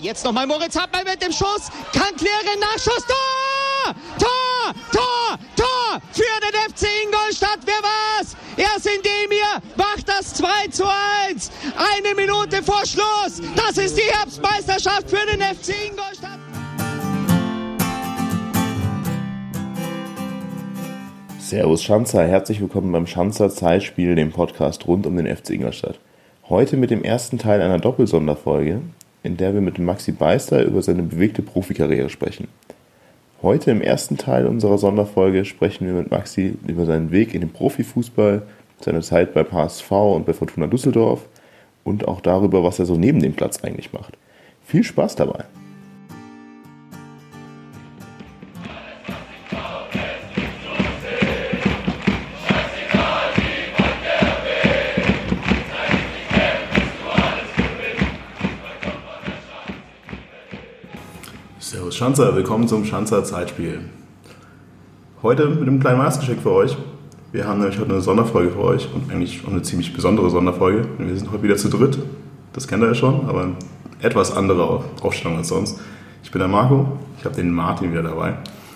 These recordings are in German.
Jetzt nochmal Moritz Hartmann mit dem Schuss. Kann klären, Nachschuss. Tor! Tor! Tor! Tor! Für den FC Ingolstadt. Wer war's? Erst in dem hier macht das 2 zu 1. Eine Minute vor Schluss. Das ist die Herbstmeisterschaft für den FC Ingolstadt. Servus Schanzer, herzlich willkommen beim Schanzer Zeitspiel, dem Podcast rund um den FC Ingolstadt. Heute mit dem ersten Teil einer Doppelsonderfolge, in der wir mit Maxi Beister über seine bewegte Profikarriere sprechen. Heute im ersten Teil unserer Sonderfolge sprechen wir mit Maxi über seinen Weg in den Profifußball, seine Zeit beim HSV und bei Fortuna Düsseldorf und auch darüber, was er so neben dem Platz eigentlich macht. Viel Spaß dabei! Schanzer, willkommen zum Schanzer Zeitspiel. Heute mit einem kleinen Weihnachtsgeschenk für euch. Wir haben nämlich heute eine Sonderfolge für euch und eigentlich auch eine ziemlich besondere Sonderfolge. Wir sind heute wieder zu dritt, das kennt ihr ja schon, aber etwas andere Aufstellung als sonst. Ich bin der Marco, ich habe den Martin wieder dabei.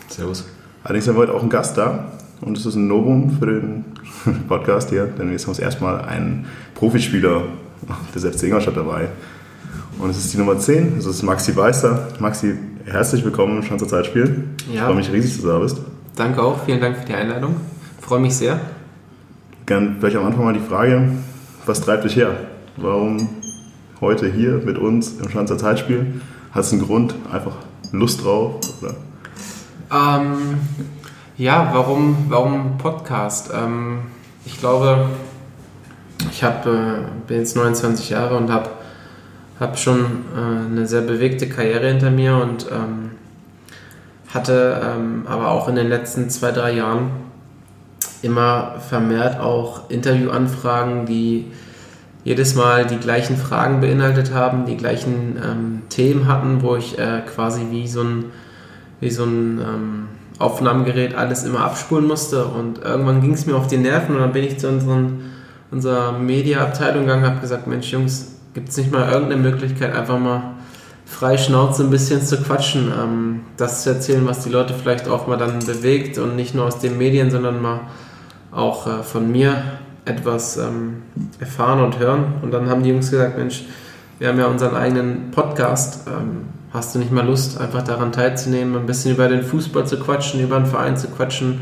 Servus. Allerdings haben wir heute auch einen Gast da und es ist ein Novum für den Podcast hier, denn wir haben uns erstmal einen Profispieler des FC Ingolstadt dabei. Und es ist die Nummer 10, das ist Maxi Beister. Maxi, herzlich willkommen im Schanzer Zeitspiel. Ich Ja. freue mich riesig, dass du da bist. Danke auch, vielen Dank für die Einladung. Freue mich sehr. Gern vielleicht am Anfang mal die Frage, was treibt dich her? Warum heute hier mit uns im Schanzer Zeitspiel? Hat es einen Grund? Einfach Lust drauf? Oder? Ähm, ja, warum, warum Podcast? Ähm, ich glaube, ich hab, äh, bin jetzt 29 Jahre und habe hab schon äh, eine sehr bewegte Karriere hinter mir und ähm, hatte ähm, aber auch in den letzten zwei, drei Jahren immer vermehrt auch Interviewanfragen, die jedes Mal die gleichen Fragen beinhaltet haben, die gleichen ähm, Themen hatten, wo ich äh, quasi wie so ein, wie so ein ähm, Aufnahmegerät alles immer abspulen musste. Und irgendwann ging es mir auf die Nerven und dann bin ich zu unseren, unserer Mediaabteilung gegangen und habe gesagt, Mensch Jungs, gibt es nicht mal irgendeine Möglichkeit, einfach mal frei Schnauze ein bisschen zu quatschen, ähm, das zu erzählen, was die Leute vielleicht auch mal dann bewegt und nicht nur aus den Medien, sondern mal auch äh, von mir etwas ähm, erfahren und hören. Und dann haben die Jungs gesagt, Mensch, wir haben ja unseren eigenen Podcast. Ähm, hast du nicht mal Lust, einfach daran teilzunehmen, ein bisschen über den Fußball zu quatschen, über den Verein zu quatschen,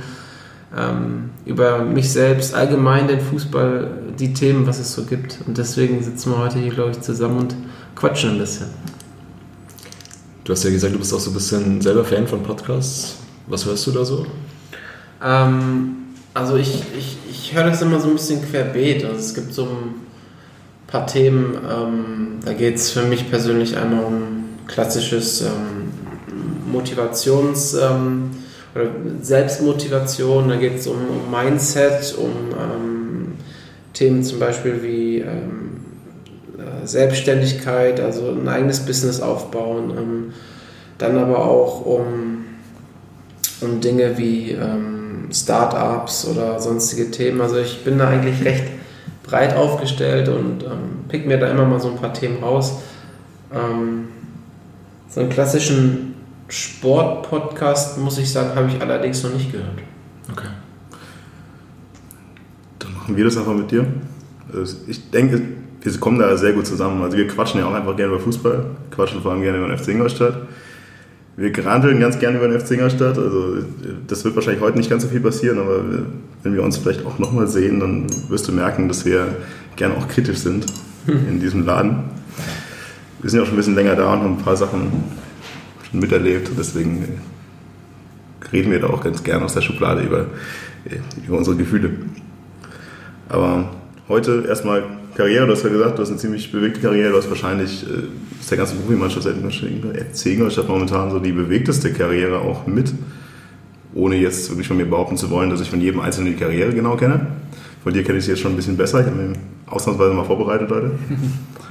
ähm, über mich selbst, allgemein den Fußball, die Themen, was es so gibt. Und deswegen sitzen wir heute hier, glaube ich, zusammen und quatschen ein bisschen. Du hast ja gesagt, du bist auch so ein bisschen selber Fan von Podcasts. Was hörst du da so? Ähm, also ich, ich, ich höre das immer so ein bisschen querbeet. Also es gibt so ein paar Themen, ähm, da geht es für mich persönlich einmal um klassisches ähm, Motivations- ähm, Selbstmotivation, da geht es um, um Mindset, um ähm, Themen zum Beispiel wie ähm, äh, Selbstständigkeit, also ein eigenes Business aufbauen, ähm, dann aber auch um, um Dinge wie ähm, Startups oder sonstige Themen. Also ich bin da eigentlich recht breit aufgestellt und ähm, pick mir da immer mal so ein paar Themen raus. Ähm, so einen klassischen Sport-Podcast, muss ich sagen, habe ich allerdings noch nicht gehört. Okay. Dann machen wir das einfach mit dir. Also ich denke, wir kommen da sehr gut zusammen. Also wir quatschen ja auch einfach gerne über Fußball, quatschen vor allem gerne über den FC Ingolstadt. Wir granteln ganz gerne über den FC Ingolstadt. Also das wird wahrscheinlich heute nicht ganz so viel passieren, aber wenn wir uns vielleicht auch nochmal sehen, dann wirst du merken, dass wir gerne auch kritisch sind in diesem Laden. Wir sind ja auch schon ein bisschen länger da und haben ein paar Sachen schon miterlebt. Deswegen reden wir da auch ganz gerne aus der Schublade über, über unsere Gefühle. Aber heute erstmal Karriere, du hast ja gesagt, du hast eine ziemlich bewegte Karriere, du hast wahrscheinlich, äh, ist der ganze Profimannschaft seit FC Ingolstadt momentan so die bewegteste Karriere auch mit, ohne jetzt wirklich von mir behaupten zu wollen, dass ich von jedem Einzelnen die Karriere genau kenne. Von dir kenne ich sie jetzt schon ein bisschen besser, ich habe mich ausnahmsweise mal vorbereitet heute.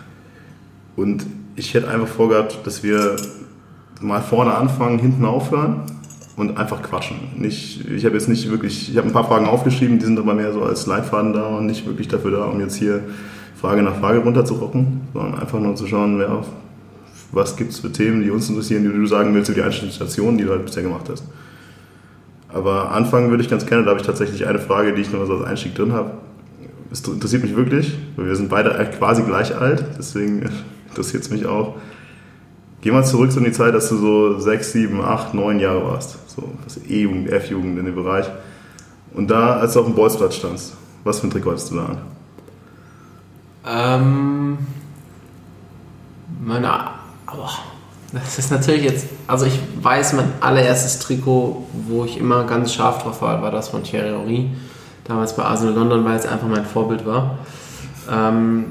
Und ich hätte einfach vorgehabt, dass wir mal vorne anfangen, hinten aufhören und einfach quatschen. Nicht, ich habe jetzt nicht wirklich, ich habe ein paar Fragen aufgeschrieben, die sind aber mehr so als Leitfaden da und nicht wirklich dafür da, um jetzt hier Frage nach Frage runterzurocken, sondern einfach nur zu schauen, wer was gibt es für Themen, die uns interessieren, die du sagen willst, über die einzelnen Stationen, die du halt bisher gemacht hast. Aber anfangen würde ich ganz gerne, da habe ich tatsächlich eine Frage, die ich noch so als Einstieg drin habe. Es interessiert mich wirklich, weil wir sind beide quasi gleich alt, deswegen interessiert es mich auch. Geh mal zurück so in die Zeit, dass du so sechs, sieben, acht, neun Jahre warst. So, das E-Jugend, F-Jugend in dem Bereich. Und da, als du auf dem Bolzplatz standst, was für ein Trikot hattest du da an? Ähm, meine, aber das ist natürlich jetzt, also ich weiß, mein allererstes Trikot, wo ich immer ganz scharf drauf war, war das von Thierry Henry. Damals bei Arsenal London, weil es einfach mein Vorbild war. Ähm,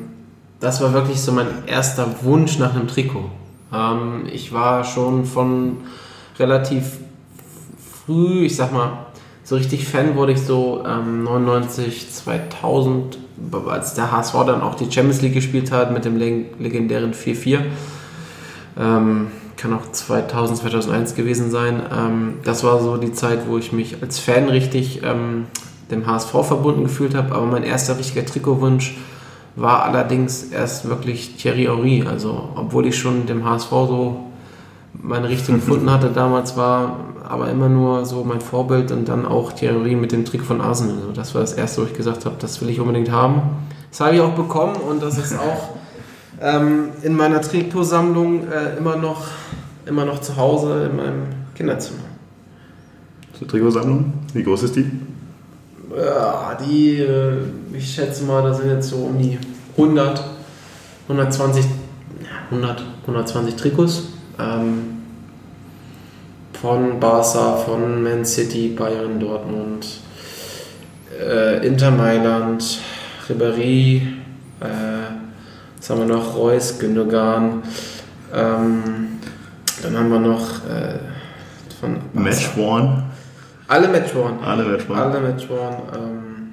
das war wirklich so mein erster Wunsch nach einem Trikot. Ähm, ich war schon von relativ früh, ich sag mal, so richtig Fan wurde ich so ähm, 99, 2000, als der HSV dann auch die Champions League gespielt hat mit dem legendären 4-4. Ähm, kann auch 2000, 2001 gewesen sein. Ähm, das war so die Zeit, wo ich mich als Fan richtig ähm, dem HSV verbunden gefühlt habe. Aber mein erster richtiger Trikotwunsch war allerdings erst wirklich Thierry Henry. Also, obwohl ich schon dem HSV so meine Richtung gefunden hatte damals, war aber immer nur so mein Vorbild und dann auch Thierry mit dem Trick von Arsenal. Also das war das erste, wo ich gesagt habe, das will ich unbedingt haben. Das habe ich auch bekommen und das ist auch ähm, in meiner Trikotsammlung äh, immer, noch, immer noch zu Hause in meinem Kinderzimmer. Zur Trikotsammlung? Wie groß ist die? Ja, die, äh, ich schätze mal, da sind jetzt so um die 100, 120, 100, 120 Trikots. Ähm, von Barca, von Man City, Bayern, Dortmund, äh, Inter Mailand, Ribéry, äh, was haben wir noch? Reus, Gündogan, ähm, dann haben wir noch äh, von Matchworn. Alle Matchworn. Alle Matchworn. Alle Matchworn. Ähm,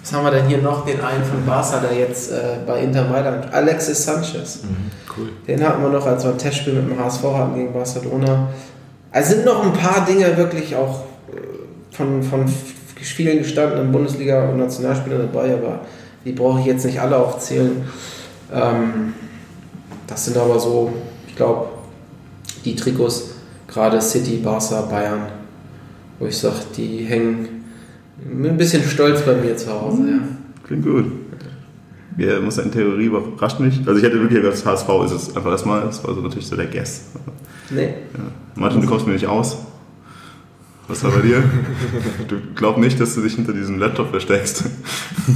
was haben wir denn hier noch? Den einen von Barca, der jetzt äh, bei Inter Mailand, Alexis Sanchez. Mhm, cool. Den hatten wir noch, als wir ein Testspiel mit dem HSV hatten gegen Barcelona. Es sind noch ein paar Dinge wirklich auch äh, von, von vielen gestandenen Bundesliga- und Nationalspielern dabei, aber die brauche ich jetzt nicht alle aufzählen. Ähm, das sind aber so, ich glaube, die Trikots, gerade City, Barca, Bayern, wo ich sage, die hängen ein bisschen stolz bei mir zu Hause. Ja. Klingt gut. Ja, muss eine Theorie überrascht mich. Also ich hätte wirklich gedacht, das HSV ist es einfach erstmal. Das war so natürlich so der Guess. Nee. Ja. Martin, du kommst mir nicht aus. Was war bei dir? Du glaubst nicht, dass du dich hinter diesem Laptop versteckst.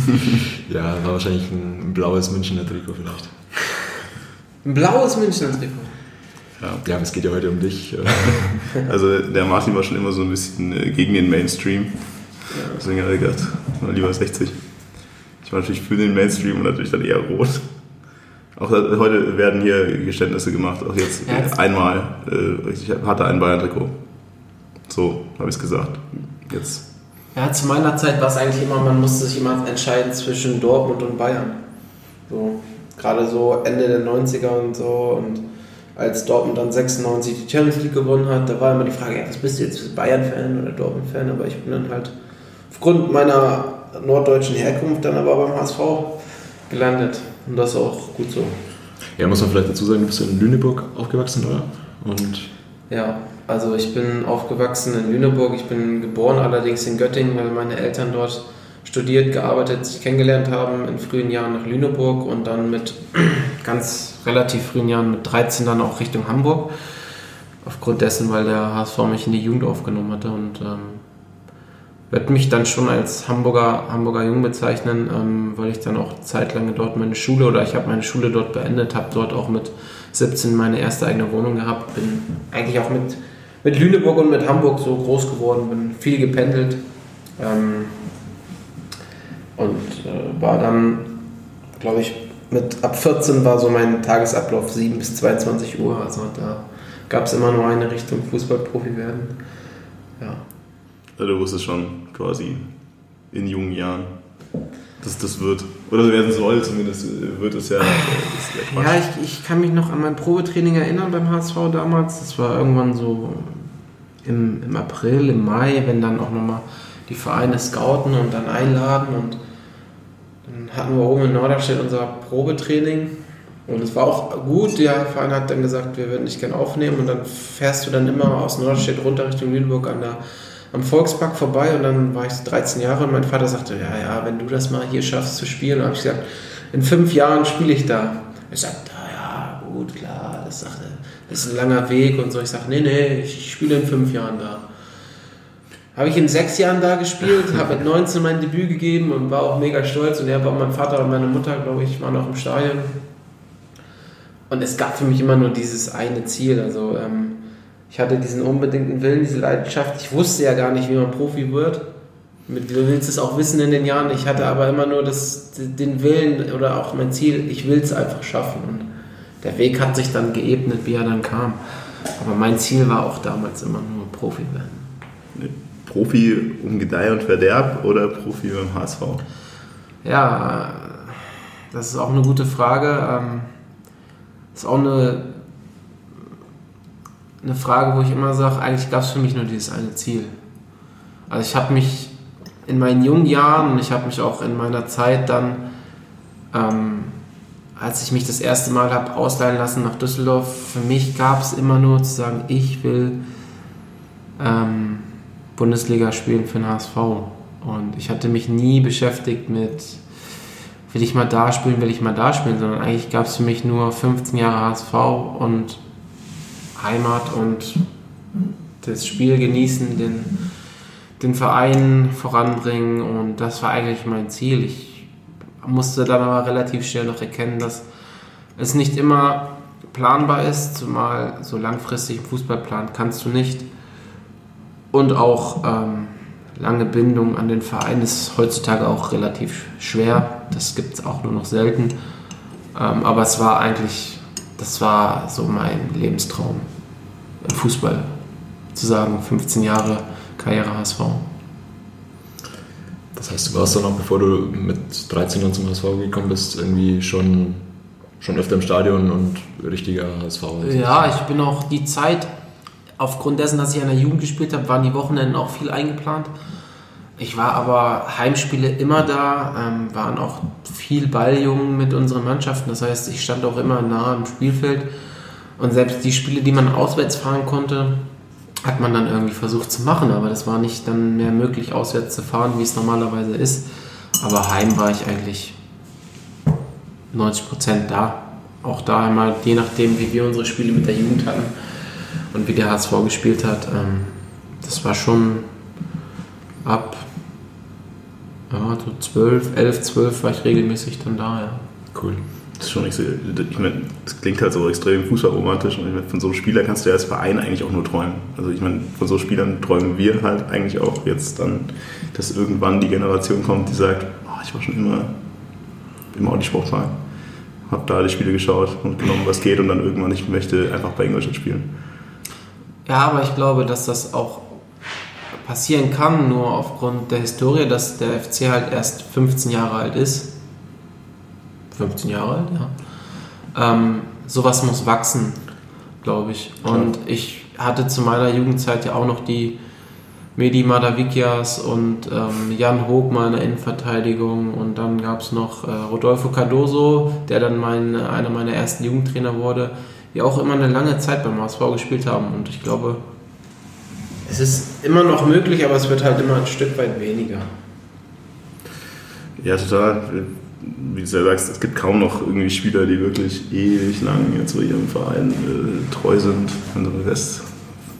ja, war wahrscheinlich ein blaues Münchner Trikot vielleicht. Ein blaues Münchner Trikot? Ja. ja, es geht ja heute um dich. also der Martin war schon immer so ein bisschen äh, gegen den Mainstream. Deswegen habe ich gedacht, lieber 60. Ich war natürlich für den Mainstream und natürlich dann eher rot. Auch heute werden hier Geständnisse gemacht. Auch jetzt ja, einmal. Äh, ich hatte ein Bayern-Trikot. So habe ich es gesagt. Jetzt. Ja, zu meiner Zeit war es eigentlich immer, man musste sich immer entscheiden zwischen Dortmund und Bayern. So, gerade so Ende der 90er und so. Und als Dortmund dann 96 die Champions League gewonnen hat, da war immer die Frage, ja, was bist du jetzt, Bayern-Fan oder Dortmund-Fan? Aber ich bin dann halt aufgrund meiner norddeutschen Herkunft dann aber beim HSV gelandet. Und das ist auch gut so. Ja, muss man vielleicht dazu sagen, du bist in Lüneburg aufgewachsen, oder? Und ja, also ich bin aufgewachsen in Lüneburg. Ich bin geboren allerdings in Göttingen, weil meine Eltern dort studiert, gearbeitet, sich kennengelernt haben in frühen Jahren nach Lüneburg und dann mit ganz relativ frühen Jahren mit 13 dann auch Richtung Hamburg. Aufgrund dessen, weil der HSV mich in die Jugend aufgenommen hatte und ähm, werde mich dann schon als Hamburger, Hamburger Jung bezeichnen, ähm, weil ich dann auch zeitlang dort meine Schule oder ich habe meine Schule dort beendet, habe dort auch mit 17 meine erste eigene Wohnung gehabt, bin eigentlich auch mit, mit Lüneburg und mit Hamburg so groß geworden, bin viel gependelt ähm, und äh, war dann, glaube ich, mit ab 14 war so mein Tagesablauf 7 bis 22 Uhr, also da gab es immer nur eine Richtung Fußballprofi werden. Ja. Also du wusstest schon quasi in jungen Jahren, dass das wird. Oder werden soll, zumindest wird es ja. ja, ich, ich kann mich noch an mein Probetraining erinnern beim HSV damals. Das war irgendwann so im, im April, im Mai, wenn dann auch nochmal die Vereine scouten und dann einladen. Und hatten wir oben in Norderstedt unser Probetraining. Und es war auch gut, der Verein hat dann gesagt, wir würden dich gerne aufnehmen und dann fährst du dann immer aus Norderstedt runter Richtung Lüneburg an der, am Volkspark vorbei und dann war ich 13 Jahre und mein Vater sagte, ja, ja, wenn du das mal hier schaffst zu spielen, habe ich gesagt, in fünf Jahren spiele ich da. Er sagt, ah, ja, gut, klar, das, das ist ein langer Weg und so. Ich sage, nee, nee, ich spiele in fünf Jahren da. Habe ich in sechs Jahren da gespielt, habe mit 19 mein Debüt gegeben und war auch mega stolz. Und er war mein Vater und meine Mutter, glaube ich, waren auch im Stadion. Und es gab für mich immer nur dieses eine Ziel. Also ähm, ich hatte diesen unbedingten Willen, diese Leidenschaft. Ich wusste ja gar nicht, wie man Profi wird. Du willst es auch wissen in den Jahren. Ich hatte aber immer nur das, den Willen oder auch mein Ziel, ich will es einfach schaffen. Und der Weg hat sich dann geebnet, wie er dann kam. Aber mein Ziel war auch damals immer nur Profi werden. Profi um Gedeih und Verderb oder Profi beim HSV? Ja, das ist auch eine gute Frage. Ähm, das ist auch eine, eine Frage, wo ich immer sage, eigentlich gab es für mich nur dieses eine Ziel. Also ich habe mich in meinen jungen Jahren und ich habe mich auch in meiner Zeit dann, ähm, als ich mich das erste Mal habe ausleihen lassen nach Düsseldorf, für mich gab es immer nur zu sagen, ich will ähm, Bundesliga spielen für den HSV. Und ich hatte mich nie beschäftigt mit, will ich mal da spielen, will ich mal da spielen, sondern eigentlich gab es für mich nur 15 Jahre HSV und Heimat und das Spiel genießen, den, den Verein voranbringen und das war eigentlich mein Ziel. Ich musste dann aber relativ schnell noch erkennen, dass es nicht immer planbar ist, zumal so langfristig Fußballplan kannst du nicht. Und auch ähm, lange Bindung an den Verein ist heutzutage auch relativ schwer. Das gibt es auch nur noch selten. Ähm, aber es war eigentlich, das war so mein Lebenstraum im Fußball. Zu sagen, 15 Jahre Karriere HSV. Das heißt, du warst dann auch, bevor du mit 13 Jahren zum HSV gekommen bist, irgendwie schon, schon öfter im Stadion und richtiger HSV. Ja, ich bin auch die Zeit, aufgrund dessen, dass ich an der Jugend gespielt habe, waren die Wochenenden auch viel eingeplant. Ich war aber Heimspiele immer da, ähm, waren auch viel Balljungen mit unseren Mannschaften. Das heißt, ich stand auch immer nah am Spielfeld. Und selbst die Spiele, die man auswärts fahren konnte, hat man dann irgendwie versucht zu machen. Aber das war nicht dann mehr möglich, auswärts zu fahren, wie es normalerweise ist. Aber heim war ich eigentlich 90 Prozent da. Auch da einmal, je nachdem, wie wir unsere Spiele mit der Jugend hatten und wie der HSV gespielt hat. Ähm, das war schon ab ja, so 12, 11, 12 war ich regelmäßig dann da, ja. Cool. Das ist schon nicht so, ich meine, das klingt halt so extrem fußballromantisch und ich meine, von so einem Spieler kannst du ja als Verein eigentlich auch nur träumen. Also ich meine, von so Spielern träumen wir halt eigentlich auch jetzt dann, dass irgendwann die Generation kommt, die sagt, oh, ich war schon immer, immer auch die Sportverein. Hab da die Spiele geschaut und genommen, was geht und dann irgendwann, ich möchte einfach bei Ingolstadt spielen. Ja, aber ich glaube, dass das auch passieren kann, nur aufgrund der Historie, dass der FC halt erst 15 Jahre alt ist. 15 Jahre alt, ja. Ähm, sowas muss wachsen, glaube ich. Und ich hatte zu meiner Jugendzeit ja auch noch die Medi Madavikias und ähm, Jan Hogmann in der Innenverteidigung und dann gab es noch äh, Rodolfo Cardoso, der dann mein, einer meiner ersten Jugendtrainer wurde die auch immer eine lange Zeit beim HSV gespielt haben. Und ich glaube, es ist immer noch möglich, aber es wird halt immer ein Stück weit weniger. Ja, total. Wie du ja sagst, es gibt kaum noch irgendwie Spieler, die wirklich ewig lang jetzt so ihrem Verein äh, treu sind. Also, West,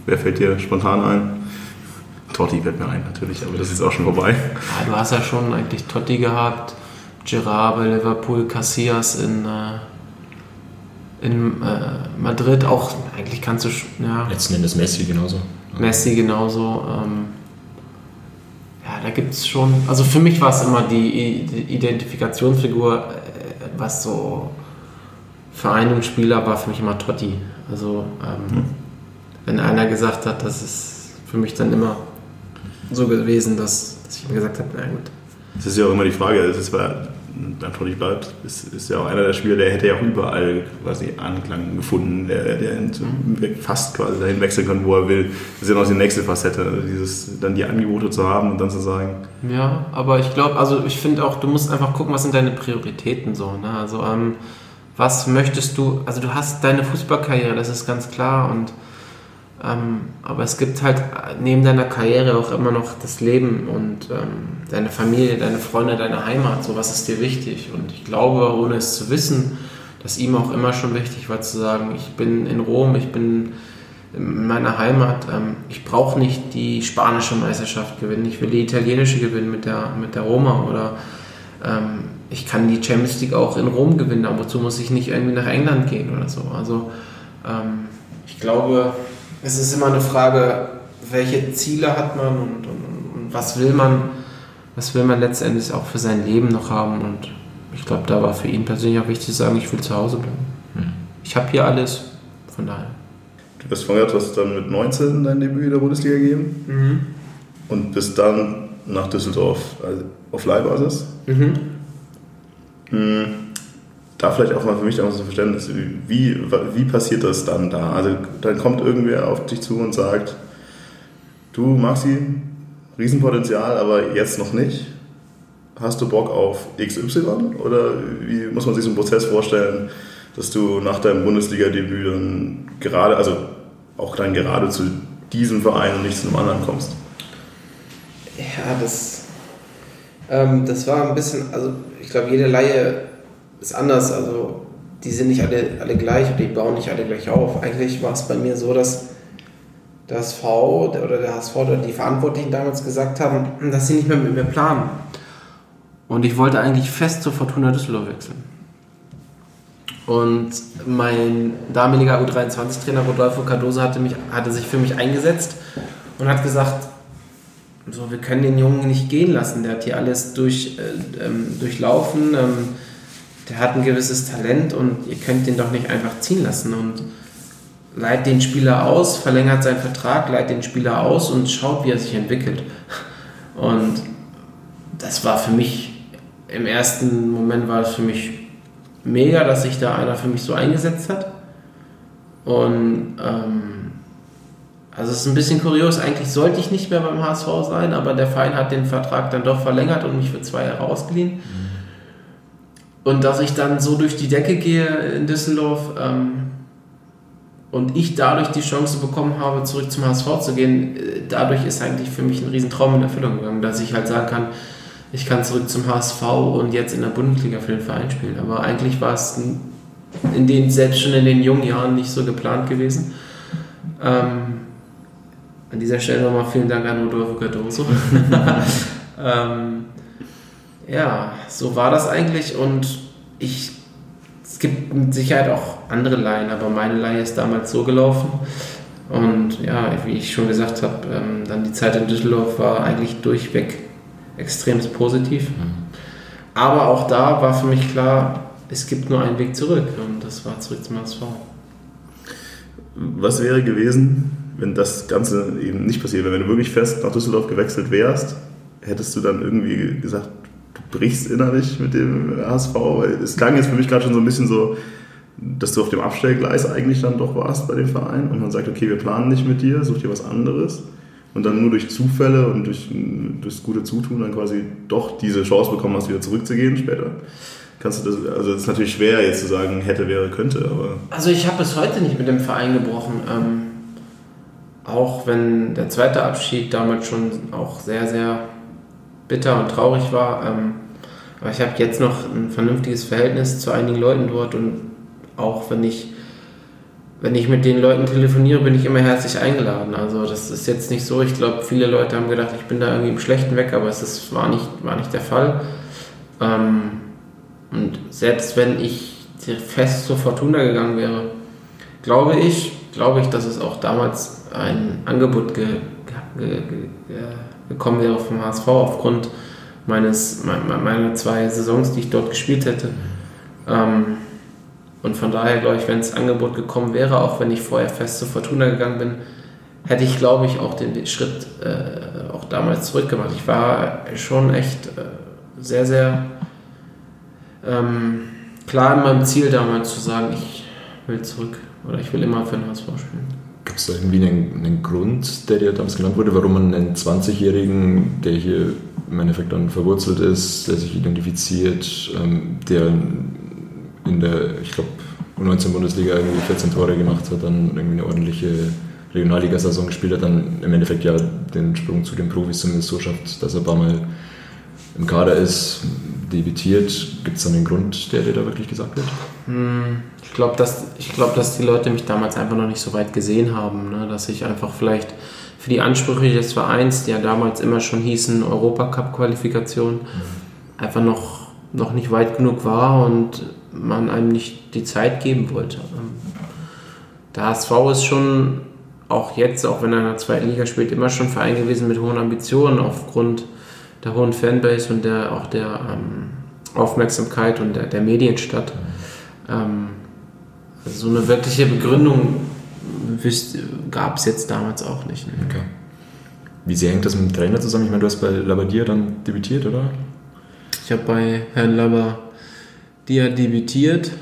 wer fällt dir spontan ein? Totti fällt mir ein natürlich, aber das ist auch schon vorbei. Ja, du hast ja schon eigentlich Totti gehabt, Gerard bei Liverpool, Casillas in, äh, in äh, Madrid auch, eigentlich kannst du, ja. Letzten Endes Messi genauso. Messi genauso. Ähm, ja, da gibt es schon, also für mich war es immer die, die Identifikationsfigur, äh, was so Vereinungsspieler war für mich immer Totti. Also ähm, mhm. wenn einer gesagt hat, das ist für mich dann immer so gewesen, dass, dass ich ihm gesagt habe, na gut. Das ist ja auch immer die Frage, es war Anthony bleibt, ist, ist ja auch einer der Spieler, der hätte ja auch überall quasi Anklang gefunden, der, der fast quasi dahin wechseln kann, wo er will. Das ist ja noch die nächste Facette, also dieses, dann die Angebote zu haben und dann zu sagen. Ja, aber ich glaube, also ich finde auch, du musst einfach gucken, was sind deine Prioritäten so. Ne? Also, ähm, was möchtest du, also du hast deine Fußballkarriere, das ist ganz klar und ähm, aber es gibt halt neben deiner Karriere auch immer noch das Leben und ähm, deine Familie, deine Freunde, deine Heimat. So was ist dir wichtig? Und ich glaube, ohne es zu wissen, dass ihm auch immer schon wichtig war zu sagen, ich bin in Rom, ich bin in meiner Heimat, ähm, ich brauche nicht die spanische Meisterschaft gewinnen, ich will die italienische gewinnen mit der, mit der Roma oder ähm, ich kann die Champions League auch in Rom gewinnen, aber wozu muss ich nicht irgendwie nach England gehen oder so. Also ähm, ich glaube, es ist immer eine Frage, welche Ziele hat man und, und, und, was will man, was will man letztendlich auch für sein Leben noch haben. Und ich glaube, da war für ihn persönlich auch wichtig zu sagen, ich will zu Hause bleiben. Mhm. Ich habe hier alles, von daher. Du hast vorher, du hast dann mit 19 dein Debüt in der Bundesliga gegeben mhm. und bist dann nach Düsseldorf also auf Leihbasis. Mhm. mhm da vielleicht auch mal für mich auch so ein Verständnis, wie, wie passiert das dann da? Also dann kommt irgendwer auf dich zu und sagt, du Maxi, Riesenpotenzial, aber jetzt noch nicht. Hast du Bock auf XY? Oder wie muss man sich so einen Prozess vorstellen, dass du nach deinem Bundesliga-Debüt dann gerade, also auch dann gerade zu diesem Verein und nicht zu einem anderen kommst? Ja, das, ähm, das war ein bisschen, also ich glaube, jede Laie ist anders. Also die sind nicht alle, alle gleich und die bauen nicht alle gleich auf. Eigentlich war es bei mir so, dass der HSV oder der HSV oder die Verantwortlichen damals gesagt haben, dass sie nicht mehr mit mir planen. Und ich wollte eigentlich fest zur Fortuna Düsseldorf wechseln. Und mein damaliger U23-Trainer Rodolfo Cardoso hatte, mich, hatte sich für mich eingesetzt und hat gesagt, so, wir können den Jungen nicht gehen lassen. Der hat hier alles durch, äh, ähm, durchlaufen. Ähm, der hat ein gewisses Talent und ihr könnt den doch nicht einfach ziehen lassen und leiht den Spieler aus, verlängert seinen Vertrag, leiht den Spieler aus und schaut, wie er sich entwickelt. Und das war für mich, im ersten Moment war es für mich mega, dass sich da einer für mich so eingesetzt hat. Und ähm, also es ist ein bisschen kurios, eigentlich sollte ich nicht mehr beim HSV sein, aber der Verein hat den Vertrag dann doch verlängert und mich für zwei Jahre ausgeliehen. Mhm. Und dass ich dann so durch die Decke gehe in Düsseldorf ähm, und ich dadurch die Chance bekommen habe, zurück zum HSV zu gehen, äh, dadurch ist eigentlich für mich ein Riesentraum in Erfüllung gegangen, dass ich halt sagen kann, ich kann zurück zum HSV und jetzt in der Bundesliga für den Verein spielen. Aber eigentlich war es in den, selbst schon in den jungen Jahren nicht so geplant gewesen. Ähm, an dieser Stelle nochmal vielen Dank an Rodolfo Cardoso. ähm, ja, so war das eigentlich und ich, es gibt mit Sicherheit auch andere Laien, aber meine Laie ist damals so gelaufen. Und ja, wie ich schon gesagt habe, ähm, dann die Zeit in Düsseldorf war eigentlich durchweg extrem positiv. Mhm. Aber auch da war für mich klar, es gibt nur einen Weg zurück und das war zurück zum HSV. Was wäre gewesen, wenn das Ganze eben nicht passiert wäre? Wenn du wirklich fest nach Düsseldorf gewechselt wärst, hättest du dann irgendwie gesagt, du brichst innerlich mit dem HSV? Es klang jetzt für mich gerade schon so ein bisschen so, dass du auf dem Abstellgleis eigentlich dann doch warst bei dem Verein und man sagt, okay, wir planen nicht mit dir, such dir was anderes und dann nur durch Zufälle und durch, das gute Zutun dann quasi doch diese Chance bekommen hast, wieder zurückzugehen später. Kannst du das, also es ist natürlich schwer jetzt zu sagen, hätte, wäre, könnte, aber. Also ich habe bis heute nicht mit dem Verein gebrochen. Ähm, auch wenn der zweite Abschied damals schon auch sehr, sehr bitter und traurig war. Ähm, aber ich habe jetzt noch ein vernünftiges Verhältnis zu einigen Leuten dort und auch wenn ich, wenn ich mit den Leuten telefoniere, bin ich immer herzlich eingeladen. Also das ist jetzt nicht so. Ich glaube, viele Leute haben gedacht, ich bin da irgendwie im Schlechten weg, aber es ist, war, nicht, war nicht der Fall. Ähm, und selbst wenn ich fest zur Fortuna gegangen wäre, glaube ich, glaube ich, dass es auch damals ein Angebot ge, ge, ge, gekommen wäre vom HSV aufgrund meines, meiner zwei Saisons, die ich dort gespielt hätte. Ähm, und von daher glaube ich, wenn das Angebot gekommen wäre, auch wenn ich vorher fest zur Fortuna gegangen bin, hätte ich, glaube ich, auch den, Schritt äh, auch damals zurückgemacht. Ich war schon echt äh, sehr, sehr ähm, klar in meinem Ziel damals zu sagen, ich will zurück oder ich will immer für den HSV spielen. Gibt es da irgendwie einen, einen, Grund, der dir damals genannt wurde, warum man einen 20-Jährigen, der hier im Endeffekt dann verwurzelt ist, der sich identifiziert, ähm, der in der, ich glaube, U19-Bundesliga irgendwie 14 Tore gemacht hat, dann irgendwie eine ordentliche Regionalliga-Saison gespielt hat, dann im Endeffekt ja den Sprung zu den Profis zumindest so schafft, dass er ein paar Mal im Kader ist, debütiert. Gibt es dann den Grund, der dir da wirklich gesagt wird? Hm, ich glaube, dass, glaub, dass die Leute mich damals einfach noch nicht so weit gesehen haben, ne? dass ich einfach vielleicht für die Ansprüche des Vereins, die ja damals immer schon hießen Europacup-Qualifikation, mhm. einfach noch, noch nicht weit genug war und man einem nicht die Zeit geben wollte. Der HSV ist schon auch jetzt, auch wenn er in der zweiten Liga spielt, immer schon Verein gewesen mit hohen Ambitionen aufgrund der hohen Fanbase und der, auch der ähm, Aufmerksamkeit und der, der Medienstadt. Ähm, so eine wirkliche Begründung gab es jetzt damals auch nicht. Ne? Okay. Wie sehr hängt das mit dem Trainer zusammen? Ich meine, du hast bei Labadier dann debütiert, oder? Ich habe bei Herrn Labadier debütiert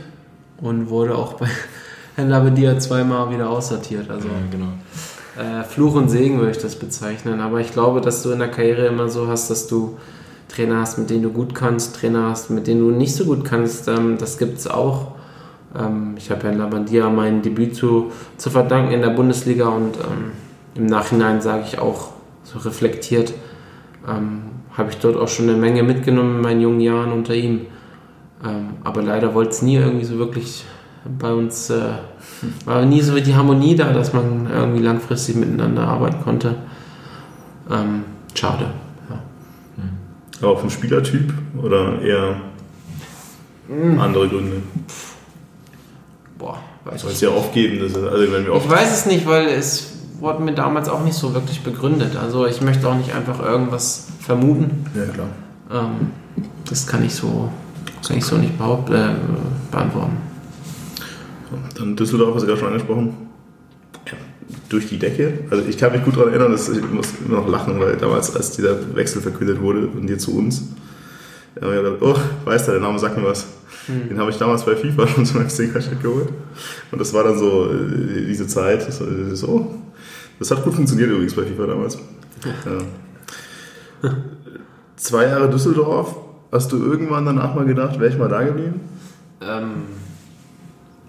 und wurde auch bei Herrn Labadier zweimal wieder aussortiert. Also ja, genau. Äh, Fluch und Segen würde ich das bezeichnen. Aber ich glaube, dass du in der Karriere immer so hast, dass du Trainer hast, mit denen du gut kannst, Trainer hast, mit denen du nicht so gut kannst. Ähm, das gibt es auch. Ähm, ich habe Herrn Labandia mein Debüt zu, zu verdanken in der Bundesliga und ähm, im Nachhinein sage ich auch so reflektiert, ähm, habe ich dort auch schon eine Menge mitgenommen in meinen jungen Jahren unter ihm. Ähm, aber leider wollte es nie irgendwie so wirklich bei uns, äh, war nie so die Harmonie da, dass man irgendwie langfristig miteinander arbeiten konnte. Ähm, schade. Ja. Aber vom Spielertyp oder eher mhm. andere Gründe? Boah, weiß Soll es ja aufgeben? Das also wenn wir ich weiß es nicht, weil es wurde mir damals auch nicht so wirklich begründet. Also ich möchte auch nicht einfach irgendwas vermuten. Ja, klar. Ähm, das kann ich so, kann ich so nicht behaupt, äh, beantworten. Dann Düsseldorf, hast du gerade schon angesprochen. Durch die Decke. Also ich kann mich gut daran erinnern, dass ich muss immer noch lachen, weil damals, als dieser Wechsel verkündet wurde und dir zu uns, ja, ich gedacht, oh, weißt du, der Name sagt mir was. Mhm. Den habe ich damals bei FIFA schon zum FC Ingolstadt geholt. Und das war dann so äh, diese Zeit. Das, so. das hat gut funktioniert übrigens bei FIFA damals. Ja. Zwei Jahre Düsseldorf. Hast du irgendwann danach mal gedacht, wäre ich mal da geblieben? Ähm,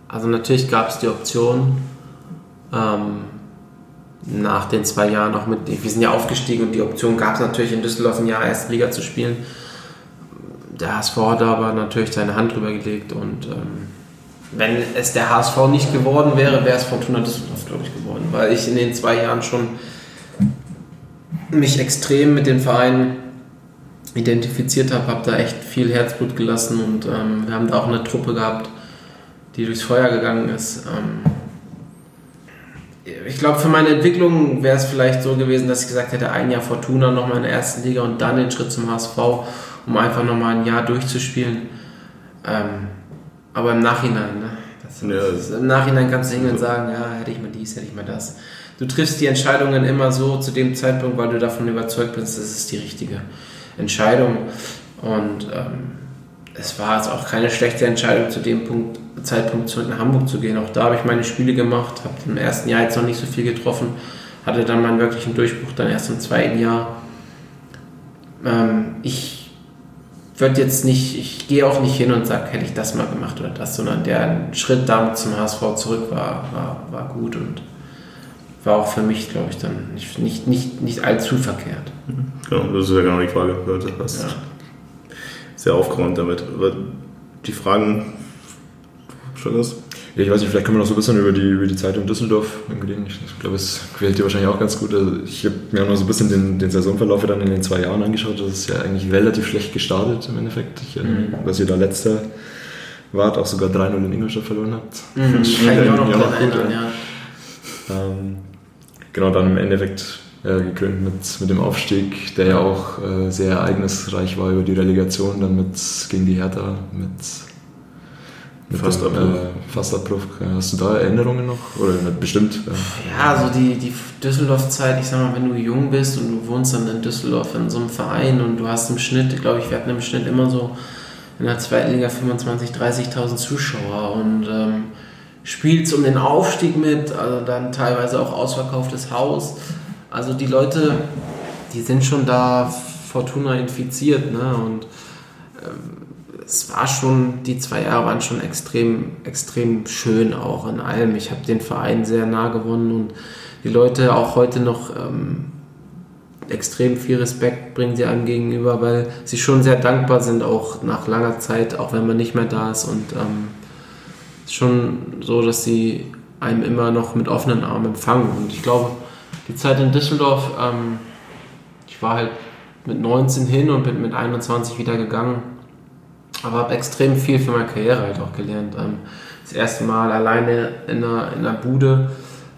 also natürlich gab es die Option, ähm, nach den zwei Jahren auch mit, wir sind ja aufgestiegen und die Option gab es natürlich in Düsseldorf ein Jahr Erste Liga zu spielen. Der HSV hat aber natürlich seine Hand drüber gelegt und ähm, wenn es der HSV nicht geworden wäre, wäre es Fortuna Düsseldorf, glaube ich, geworden, weil ich in den zwei Jahren schon mich extrem mit dem Verein identifiziert habe, habe da echt viel Herzblut gelassen und ähm, wir haben da auch eine Truppe gehabt, die durchs Feuer gegangen ist. Ähm, ich glaube, für meine Entwicklung wäre es vielleicht so gewesen, dass ich gesagt hätte, ein Jahr Fortuna nochmal in der ersten Liga und dann den Schritt zum HSV um einfach nochmal ein Jahr durchzuspielen. Ähm, aber im Nachhinein, ne? Das, das, Im Nachhinein kannst du hingehen und sagen, ja, hätte ich mal dies, hätte ich mal das. Du triffst die Entscheidungen immer so zu dem Zeitpunkt, weil du davon überzeugt bist, das ist die richtige Entscheidung. Und ähm, es war jetzt auch keine schlechte Entscheidung, zu dem Punkt, Zeitpunkt zurück nach Hamburg zu gehen. Auch da habe ich meine Spiele gemacht, habe im ersten Jahr jetzt noch nicht so viel getroffen, hatte dann meinen wirklichen Durchbruch dann erst im zweiten Jahr. Ähm, ich würde jetzt nicht, ich gehe auch nicht hin und sage, hätte ich das mal gemacht oder das, sondern der Schritt damit zum HSV zurück war, war, war gut und war auch für mich, glaube ich, dann nicht, nicht, nicht, nicht allzu verkehrt. Genau, das ist ja genau die Frage. Du hast ja. Sehr aufgeräumt damit. Aber die Fragen, schon das? Ja, ich weiß nicht, vielleicht können wir noch so ein bisschen über die, über die Zeit in Düsseldorf reden. Ich, ich glaube, es gefällt dir wahrscheinlich auch ganz gut. Also ich habe mir auch noch so ein bisschen den, den Saisonverlauf dann in den zwei Jahren angeschaut. Das ist ja eigentlich relativ schlecht gestartet im Endeffekt. Ich, mhm. Was ihr da letzter wart, auch sogar 3-0 in Ingolstadt verloren habt. Mhm. Das kann ich auch noch, noch gut, erinnern, ja. Ähm, genau, dann im Endeffekt äh, gekrönt mit, mit dem Aufstieg, der ja auch äh, sehr ereignisreich war über die Relegation, dann mit gegen die Hertha, mit Fast Abbruch. Äh, Fast Abbruch. Hast du da Erinnerungen noch? Oder bestimmt? Ja, also die, die Düsseldorf-Zeit, ich sag mal, wenn du jung bist und du wohnst dann in Düsseldorf in so einem Verein und du hast im Schnitt, glaube ich, wir hatten im Schnitt immer so in der zweiten Liga 25.000, 30.000 Zuschauer und ähm, spielst um den Aufstieg mit, also dann teilweise auch ausverkauftes Haus. Also die Leute, die sind schon da Fortuna infiziert, ne? Und ähm, es war schon, die zwei Jahre waren schon extrem, extrem schön auch in allem. Ich habe den Verein sehr nah gewonnen und die Leute auch heute noch ähm, extrem viel Respekt bringen sie einem gegenüber, weil sie schon sehr dankbar sind, auch nach langer Zeit, auch wenn man nicht mehr da ist. Und ähm, es ist schon so, dass sie einem immer noch mit offenen Armen empfangen. Und ich glaube, die Zeit in Düsseldorf, ähm, ich war halt mit 19 hin und bin mit 21 wieder gegangen, aber habe extrem viel für meine Karriere halt auch gelernt. Ähm, das erste Mal alleine in einer, in einer Bude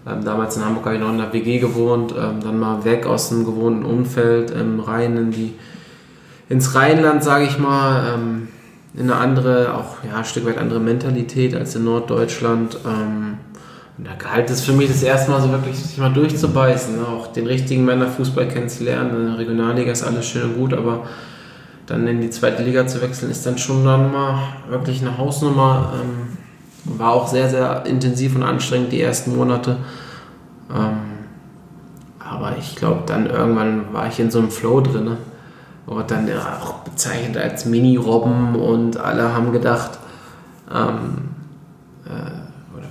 ähm, damals in Hamburg habe ich noch in der WG gewohnt, ähm, dann mal weg aus dem gewohnten Umfeld, ähm, rein in die, ins Rheinland, sage ich mal, ähm, in eine andere, auch ja, ein Stück weit andere Mentalität als in Norddeutschland. Da galt es für mich das erste Mal so wirklich, sich mal durchzubeißen, ne? auch den richtigen Männerfußball kennenzulernen. In der Regionalliga ist alles schön und gut, aber dann in die zweite Liga zu wechseln, ist dann schon dann mal wirklich eine Hausnummer. Ähm, war auch sehr, sehr intensiv und anstrengend die ersten Monate. Ähm, aber ich glaube, dann irgendwann war ich in so einem Flow drin. Und dann ja, auch bezeichnet als Mini-Robben und alle haben gedacht, ähm, äh,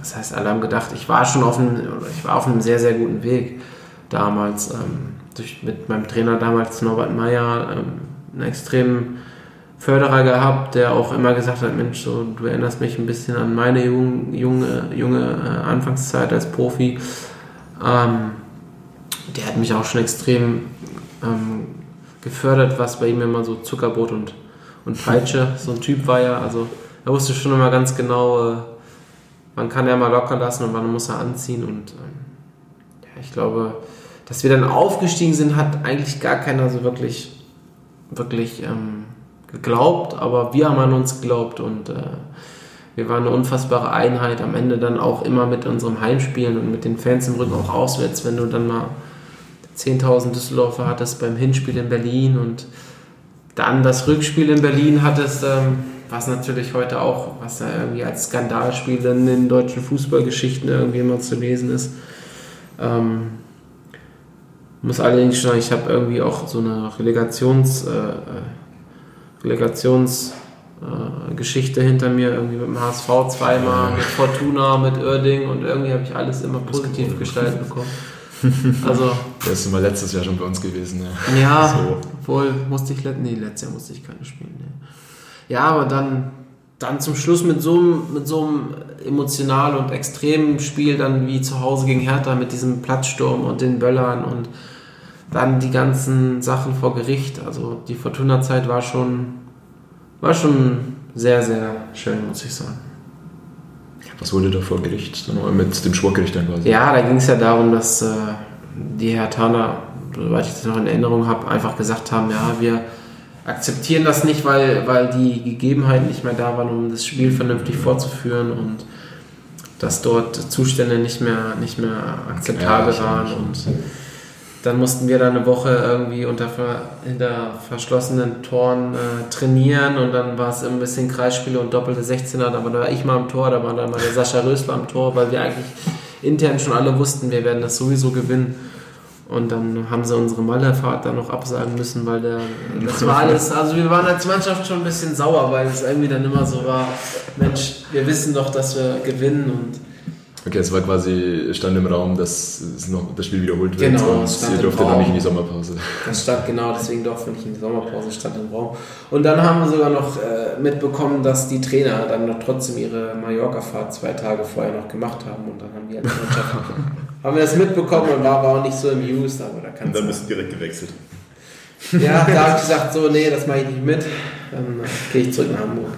was heißt, alle haben gedacht, ich war schon auf einem, ich war auf einem sehr, sehr guten Weg damals. Ähm, durch, mit meinem Trainer damals, Norbert Meyer, ähm, einen extremen Förderer gehabt, der auch immer gesagt hat, Mensch, so, du erinnerst mich ein bisschen an meine junge, junge, junge äh, Anfangszeit als Profi. Ähm, der hat mich auch schon extrem ähm, gefördert, was bei ihm immer so Zuckerbrot und, und Peitsche, so ein Typ war ja, also er wusste schon immer ganz genau, äh, wann kann er mal locker lassen und wann muss er anziehen und ähm, ja, ich glaube, dass wir dann aufgestiegen sind, hat eigentlich gar keiner so wirklich, wirklich ähm, geglaubt, aber wir haben an uns geglaubt und äh, wir waren eine unfassbare Einheit. Am Ende dann auch immer mit unserem Heimspielen und mit den Fans im Rücken auch auswärts, wenn du dann mal 10.000 Düsseldorfer hattest beim Hinspiel in Berlin und dann das Rückspiel in Berlin hattest, ähm, was natürlich heute auch, was ja irgendwie als Skandalspiel in den deutschen Fußballgeschichten irgendwie immer zu lesen ist. Ähm, muss allerdings sagen, ich habe irgendwie auch so eine Relegations- äh, äh Relegationsgeschichte äh, hinter mir, irgendwie mit dem HSV zweimal, mit Fortuna, mit Oerding und irgendwie habe ich alles immer positiv gestaltet bekommen. Also, der ist immer letztes Jahr schon bei uns gewesen. Ja, ja so. wohl musste ich, nee, letztes Jahr musste ich keine spielen. Nee. Ja, aber dann, dann zum Schluss mit so, einem, mit so einem emotionalen und extremen Spiel dann wie zu Hause gegen Hertha mit diesem Platzsturm und den Böllern und dann die ganzen Sachen vor Gericht. Also die Fortuna-Zeit war schon, war schon sehr, sehr schön, muss ich sagen. Was wurde da vor Gericht? Mit dem Schwurgericht dann quasi? Ja, da ging es ja darum, dass äh, die Hertaner, soweit ich das noch in Erinnerung habe, einfach gesagt haben, ja, wir akzeptieren das nicht, weil, weil die Gegebenheiten nicht mehr da waren, um das Spiel vernünftig vorzuführen und dass dort Zustände nicht mehr, nicht mehr akzeptabel ja, waren. Und dann mussten wir da eine Woche irgendwie unter hinter verschlossenen Toren äh, trainieren und dann war es ein bisschen Kreisspiele und doppelte 16er. Da war ich mal am Tor, da war dann mal der Sascha Rösler am Tor, weil wir eigentlich intern schon alle wussten, wir werden das sowieso gewinnen. Und dann haben sie unsere Mallerfahrt dann noch absagen müssen, weil der, das war alles, also wir waren als Mannschaft schon ein bisschen sauer, weil es irgendwie dann immer so war, Mensch, wir wissen doch, dass wir gewinnen und Okay, es war quasi, stand im Raum, dass noch, das Spiel wiederholt wird genau, und ihr durftet noch nicht in die Sommerpause. Das stand genau, deswegen durften wir nicht in die Sommerpause, stand im Raum. Und dann haben wir sogar noch äh, mitbekommen, dass die Trainer dann noch trotzdem ihre Mallorca-Fahrt zwei Tage vorher noch gemacht haben und dann haben wir als Mannschaft haben wir das mitbekommen und war aber auch nicht so amused. Aber da und dann bist du direkt gewechselt. Ja, da habe ich gesagt, so, nee, das mache ich nicht mit. Dann äh, gehe ich zurück nach Hamburg.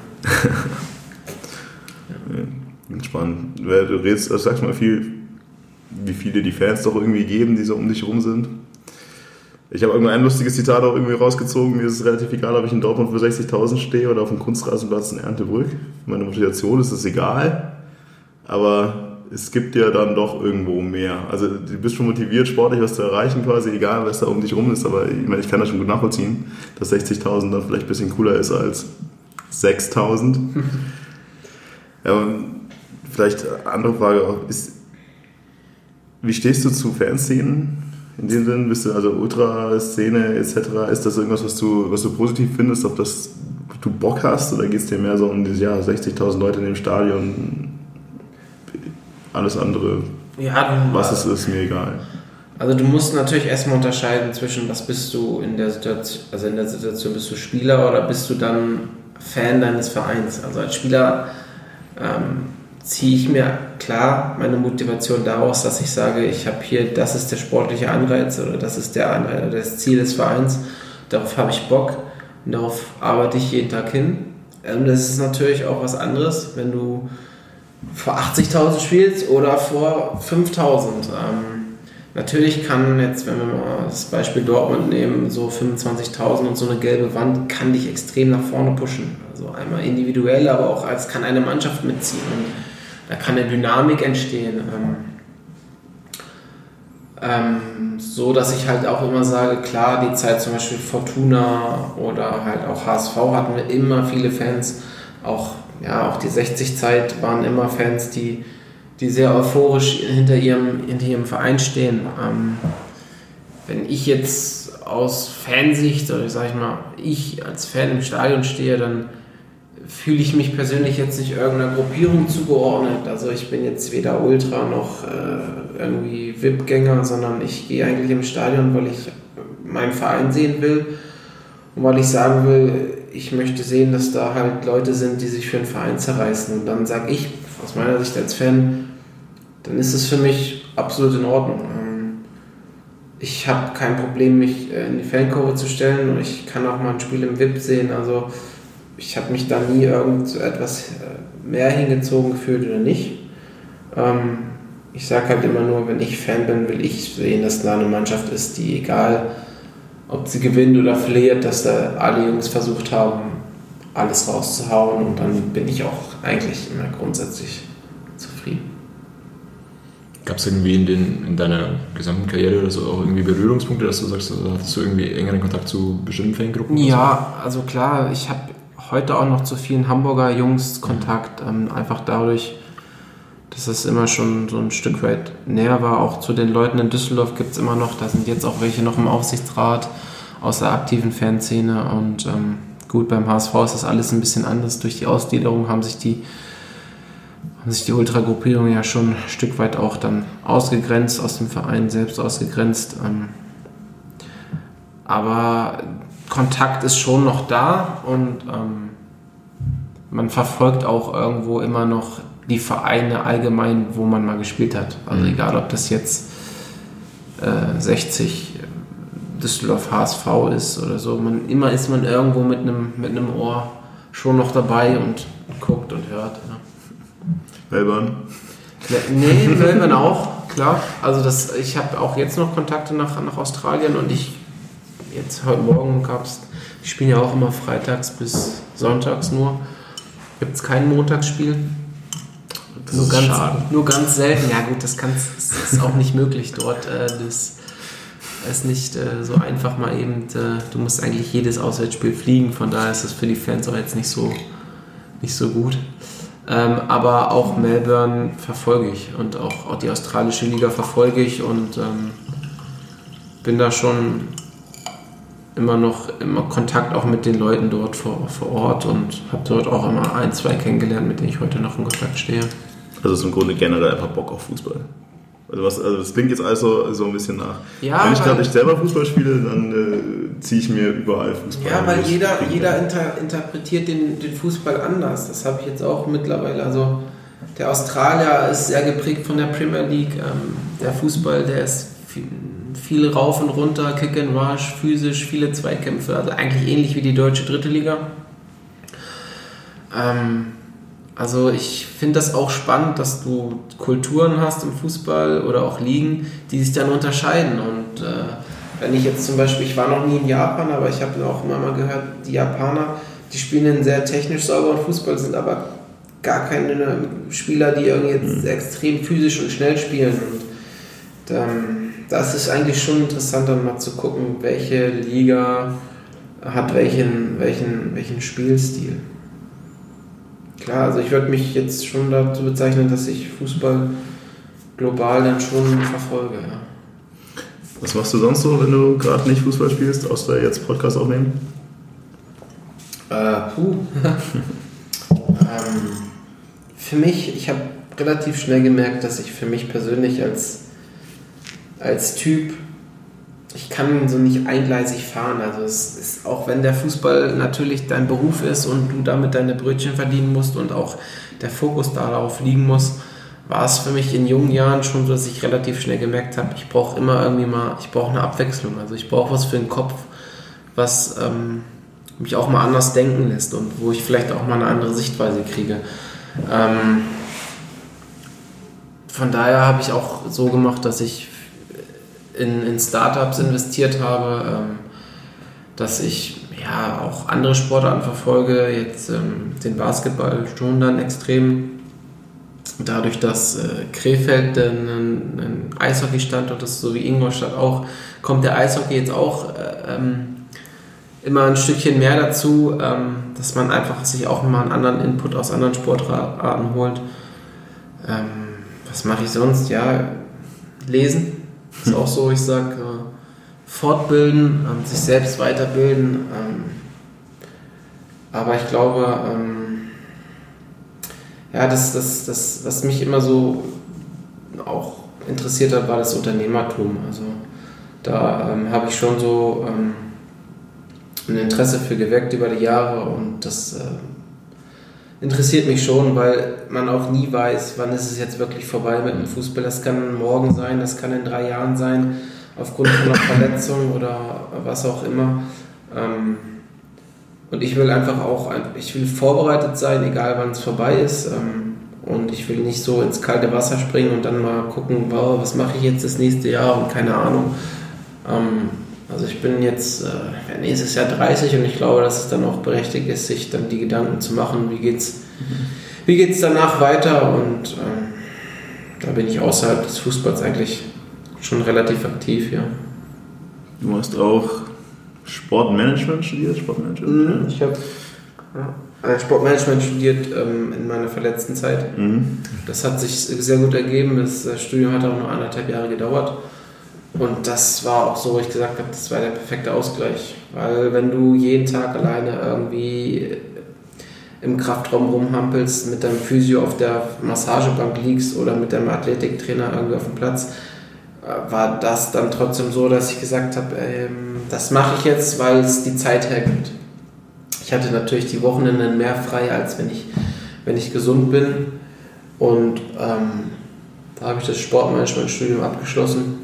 ja. Spannend. Du redest, also sagst mal viel, wie viele die Fans doch irgendwie geben, die so um dich rum sind. Ich habe irgendwann ein lustiges Zitat auch irgendwie rausgezogen. Mir ist es relativ egal, ob ich in Dortmund für 60.000 stehe oder auf dem Kunstrasenplatz in Erntebrück. Meine Motivation ist es egal. Aber es gibt ja dann doch irgendwo mehr. Also du bist schon motiviert, sportlich was zu erreichen quasi, egal was da um dich rum ist. Aber ich meine, ich kann das schon gut nachvollziehen, dass 60.000 dann vielleicht ein bisschen cooler ist als 6.000. ja, Vielleicht andere Frage auch, ist, wie stehst du zu Fanszenen? In dem Sinn, bist du also Ultraszene etc. Ist das irgendwas, was du, was du positiv findest, auf das du Bock hast oder geht es dir mehr so um dieses Jahr 60.000 Leute in dem Stadion? Alles andere, Ja, was es ist, mir egal. Also du musst natürlich erstmal unterscheiden zwischen, was bist du in der Situation, also in der Situation bist du Spieler oder bist du dann Fan deines Vereins. Also als Spieler ähm, ziehe ich mir klar meine Motivation daraus, dass ich sage, ich habe hier, das ist der sportliche Anreiz oder das ist der Anreiz, das Ziel des Vereins, darauf habe ich Bock und darauf arbeite ich jeden Tag hin. Und das ist natürlich auch was anderes, wenn du vor 80.000 spielst oder vor 5.000. Ähm, natürlich kann jetzt, wenn wir mal das Beispiel Dortmund nehmen, so 25.000 und so eine gelbe Wand kann dich extrem nach vorne pushen. Also einmal individuell, aber auch als kann eine Mannschaft mitziehen. Und da kann eine Dynamik entstehen. Ähm, ähm, so dass ich halt auch immer sage, klar, die Zeit zum Beispiel Fortuna oder halt auch HSV hatten wir immer viele Fans, auch, ja, auch die 60-Zeit waren immer Fans, die, die sehr euphorisch hinter ihrem, hinter ihrem Verein stehen. Ähm, wenn ich jetzt aus Fansicht, oder sag ich mal, ich als Fan im Stadion stehe, dann fühle ich mich persönlich jetzt nicht irgendeiner Gruppierung zugeordnet. Also ich bin jetzt weder Ultra noch äh, irgendwie VIP-Gänger, sondern ich gehe eigentlich im Stadion, weil ich meinen Verein sehen will und weil ich sagen will, ich möchte sehen, dass da halt Leute sind, die sich für einen Verein zerreißen. Und dann sage ich aus meiner Sicht als Fan, dann ist es für mich absolut in Ordnung. Ähm, Ich habe kein Problem, mich äh, in die Fankurve zu stellen und ich kann auch mal ein Spiel im VIP sehen. Also ich habe mich da nie irgend so etwas äh, mehr hingezogen gefühlt oder nicht. Ähm, ich sage halt immer nur, wenn ich Fan bin, will ich sehen, dass da eine Mannschaft ist, die egal, ob sie gewinnt oder verliert, dass da alle Jungs versucht haben, alles rauszuhauen und dann bin ich auch eigentlich immer grundsätzlich zufrieden. Gab es irgendwie in, den, in deiner gesamten Karriere oder so auch irgendwie Berührungspunkte, dass du sagst, also hattest du irgendwie engeren Kontakt zu bestimmten Fangruppen? Ja, also klar, ich habe heute auch noch zu vielen Hamburger Jungs Kontakt, ähm, einfach dadurch, dass es immer schon so ein Stück weit näher war. Auch zu den Leuten in Düsseldorf gibt es immer noch, da sind jetzt auch welche noch im Aufsichtsrat aus der aktiven Fanszene und ähm, gut, beim HSV ist das alles ein bisschen anders. Durch die Ausgliederung haben sich die haben sich die Ultragruppierungen ja schon ein Stück weit auch dann ausgegrenzt, aus dem Verein selbst ausgegrenzt. Ähm, aber Kontakt ist schon noch da und ähm, man verfolgt auch irgendwo immer noch die Vereine allgemein, wo man mal gespielt hat. Also egal, ob das jetzt äh, 60 Düsseldorf HSV ist oder so, man, immer ist man irgendwo mit einem mit einem Ohr schon noch dabei und guckt und hört. Ja. Melbourne. Nee, Melbourne auch, klar. Also das, ich habe auch jetzt noch Kontakte nach, nach Australien und ich, jetzt heute Morgen gab es, die spielen ja auch immer freitags bis sonntags nur. Gibt es kein Montagsspiel. Das Nur ganz, schade. nur ganz selten. Ja gut, das, kann's, ist auch nicht möglich dort. Äh, das ist nicht äh, so einfach mal eben. Äh, du musst eigentlich jedes Auswärtsspiel fliegen. Von daher ist das für die Fans auch jetzt nicht so, nicht so gut. Ähm, aber auch Melbourne verfolge ich und auch, auch die australische Liga verfolge ich und ähm, bin da schon immer noch immer Kontakt auch mit den Leuten dort vor, vor Ort und habe dort auch immer ein, zwei kennengelernt, mit denen ich heute noch in Kontakt stehe. Also ist im Grunde generell einfach Bock auf Fußball. Also, was, also das klingt jetzt alles so, so ein bisschen nach. Ja, Wenn ich gerade nicht selber Fußball spiele, dann äh, ziehe ich mir überall Fußball. Ja, weil jeder, jeder inter, interpretiert den, den Fußball anders. Das habe ich jetzt auch mittlerweile. Also der Australier ist sehr geprägt von der Premier League. Ähm, der Fußball, der ist viel, viel rauf und runter, Kick and Rush, physisch, viele Zweikämpfe. Also eigentlich ähnlich wie die deutsche dritte Liga. Ähm, also ich finde das auch spannend, dass du Kulturen hast im Fußball oder auch Ligen, die sich dann unterscheiden. Und äh, wenn ich jetzt zum Beispiel, ich war noch nie in Japan, aber ich habe auch immer mal gehört, die Japaner, die spielen einen sehr technisch sauberen Fußball, sind aber gar keine Spieler, die irgendwie jetzt extrem physisch und schnell spielen. Und ähm, das ist eigentlich schon interessant, dann mal zu gucken, welche Liga hat welchen, welchen, welchen Spielstil. Klar, also ich würde mich jetzt schon dazu bezeichnen, dass ich Fußball global dann schon verfolge. Ja. Was machst du sonst so, wenn du gerade nicht Fußball spielst, außer jetzt Podcast aufnehmen? Äh, puh. ähm, für mich, ich habe relativ schnell gemerkt, dass ich für mich persönlich als, als Typ, ich kann so nicht eingleisig fahren. Also es ist, auch wenn der Fußball natürlich dein Beruf ist und du damit deine Brötchen verdienen musst und auch der Fokus darauf liegen muss, war es für mich in jungen Jahren schon so, dass ich relativ schnell gemerkt habe, ich brauche immer irgendwie mal, ich brauche eine Abwechslung. Also ich brauche was für den Kopf, was ähm, mich auch mal anders denken lässt und wo ich vielleicht auch mal eine andere Sichtweise kriege. Ähm, von daher habe ich auch so gemacht, dass ich in, in Startups investiert habe, ähm, dass ich ja auch andere Sportarten verfolge, jetzt ähm, den Basketball schon dann extrem. Dadurch, dass äh, Krefeld ein, ein Eishockey-Standort ist, so wie Ingolstadt auch, kommt der Eishockey jetzt auch äh, ähm, immer ein Stückchen mehr dazu, ähm, dass man einfach sich auch mal einen anderen Input aus anderen Sportarten holt. Ähm, was mache ich sonst? Ja, lesen ist auch so, ich sage, äh, fortbilden, ähm, sich selbst weiterbilden. Ähm, aber ich glaube, ähm, ja, das, das, das, was mich immer so auch interessiert hat, war das Unternehmertum. Also da ähm, habe ich schon so ähm, ein Interesse für geweckt über die Jahre und das äh, interessiert mich schon, weil man auch nie weiß, wann ist es jetzt wirklich vorbei mit dem Fußball. Das kann morgen sein, das kann in drei Jahren sein, aufgrund von einer Verletzung oder was auch immer. Ähm, und ich will einfach auch, ich will vorbereitet sein, egal wann es vorbei ist. Ähm, und ich will nicht so ins kalte Wasser springen und dann mal gucken, wow, was mache ich jetzt das nächste Jahr und keine Ahnung. Also ich bin jetzt äh, nächstes Jahr 30 und ich glaube, dass es dann auch berechtigt ist, sich dann die Gedanken zu machen, wie geht's, wie geht's danach weiter und ähm, da bin ich außerhalb des Fußballs eigentlich schon relativ aktiv, ja. Du hast auch Sportmanagement studiert? Sportmanagement? Mhm, ich habe ja, Sportmanagement studiert ähm, in meiner verletzten Zeit. Mhm. Das hat sich sehr gut ergeben. Das Studium hat auch nur anderthalb Jahre gedauert. Und das war auch so, wo ich gesagt habe, das war der perfekte Ausgleich. Weil wenn du jeden Tag alleine irgendwie im Kraftraum rumhampelst, mit deinem Physio auf der Massagebank liegst oder mit deinem Athletiktrainer irgendwie auf dem Platz, äh, war das dann trotzdem so, dass ich gesagt habe, ähm, das mache ich jetzt, weil es die Zeit hergibt. Ich hatte natürlich die Wochenenden mehr frei, als wenn ich, wenn ich gesund bin. Und ähm, da habe ich das Sportmanagement-Studium abgeschlossen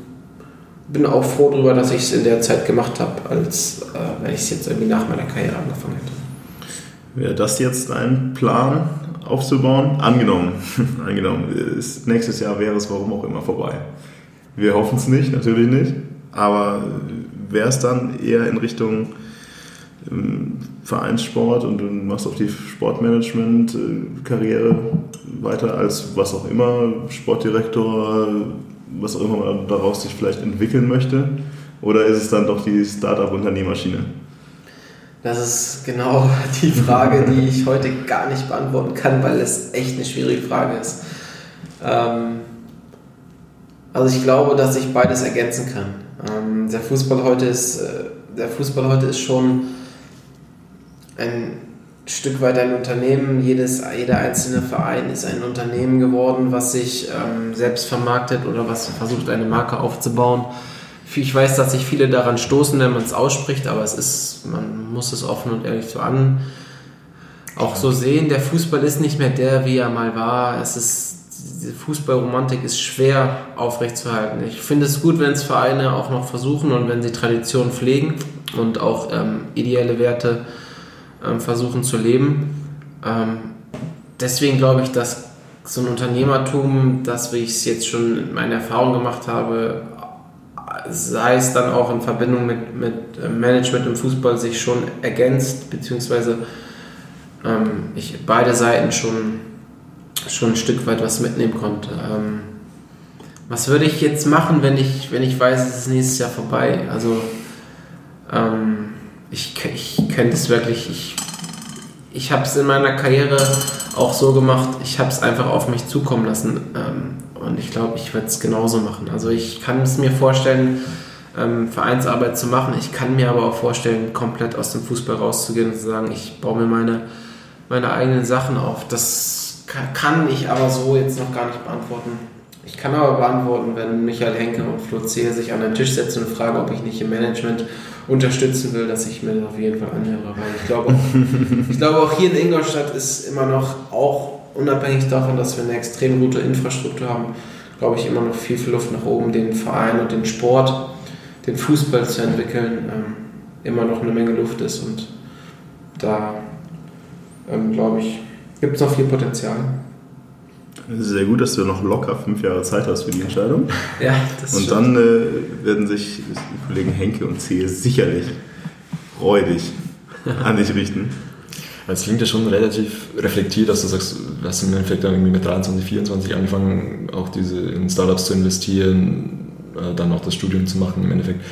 bin auch froh darüber, dass ich es in der Zeit gemacht habe, als äh, wenn ich es jetzt irgendwie nach meiner Karriere angefangen hätte. Wäre das jetzt ein Plan aufzubauen? Angenommen, angenommen, ist, nächstes Jahr wäre es warum auch immer vorbei. Wir hoffen es nicht, natürlich nicht, aber wäre es dann eher in Richtung ähm, Vereinssport und du machst auf die Sportmanagement-Karriere weiter als was auch immer, Sportdirektor, was auch immer man daraus sich vielleicht entwickeln möchte? Oder ist es dann doch die Startup-Unternehmerschiene? Das ist genau die Frage, die ich heute gar nicht beantworten kann, weil es echt eine schwierige Frage ist. Ähm, also ich glaube, dass ich beides ergänzen kann. Ähm, der Fußball heute ist, äh, der Fußball heute ist schon ein Stück weit ein Unternehmen. Jedes, jeder einzelne Verein ist ein Unternehmen geworden, was sich ähm, selbst vermarktet oder was versucht, eine Marke aufzubauen. Ich weiß, dass sich viele daran stoßen, wenn man es ausspricht, aber es ist, man muss es offen und ehrlich so an auch so sehen. Der Fußball ist nicht mehr der, wie er mal war. Es ist diese Fußballromantik ist schwer aufrechtzuerhalten. Ich finde es gut, wenn es Vereine auch noch versuchen und wenn sie Tradition pflegen und auch ähm, ideelle Werte ähm, versuchen zu leben. Ähm, deswegen glaube ich, dass so ein Unternehmertum, das wie ich es jetzt schon in meiner Erfahrung gemacht habe, sei es dann auch in Verbindung mit, mit äh, Management im Fußball sich schon ergänzt, beziehungsweise ähm, ich beide Seiten schon, schon ein Stück weit was mitnehmen konnte. Ähm, was würde ich jetzt machen, wenn ich, wenn ich weiß, es ist nächstes Jahr vorbei? Also ähm, ich, ich könnte es wirklich, ich, ich habe es in meiner Karriere auch so gemacht, ich habe es einfach auf mich zukommen lassen ähm, und ich glaube, ich werde es genauso machen. Also ich kann es mir vorstellen, ähm, Vereinsarbeit zu machen. Ich kann mir aber auch vorstellen, komplett aus dem Fußball rauszugehen und zu sagen, ich baue mir meine, meine eigenen Sachen auf. Das kann ich aber so jetzt noch gar nicht beantworten. Ich kann aber beantworten, wenn Michael Henke und Flo Zehe sich an den Tisch setzen und fragen, ob ich nicht im Management unterstützen will, dass ich mir das auf jeden Fall anhöre. Weil ich glaube, ich glaube auch hier in Ingolstadt ist immer noch, auch unabhängig davon, dass wir eine extrem gute Infrastruktur haben, glaube ich, immer noch viel, viel Luft nach oben, den Verein und den Sport, den Fußball zu entwickeln, ähm, immer noch eine Menge Luft ist. Und da, ähm, glaube ich, gibt es noch viel Potenzial. Sehr gut, dass du noch locker fünf Jahre Zeit hast für die Entscheidung. Ja, das Und dann äh, werden sich die Kollegen Henke und Zehe sicherlich freudig an dich richten. Es klingt ja schon relativ reflektiert, dass du sagst, du hast im Endeffekt dann irgendwie mit 23, 24 angefangen, auch diese in Startups zu investieren, äh, dann auch das Studium zu machen im Endeffekt.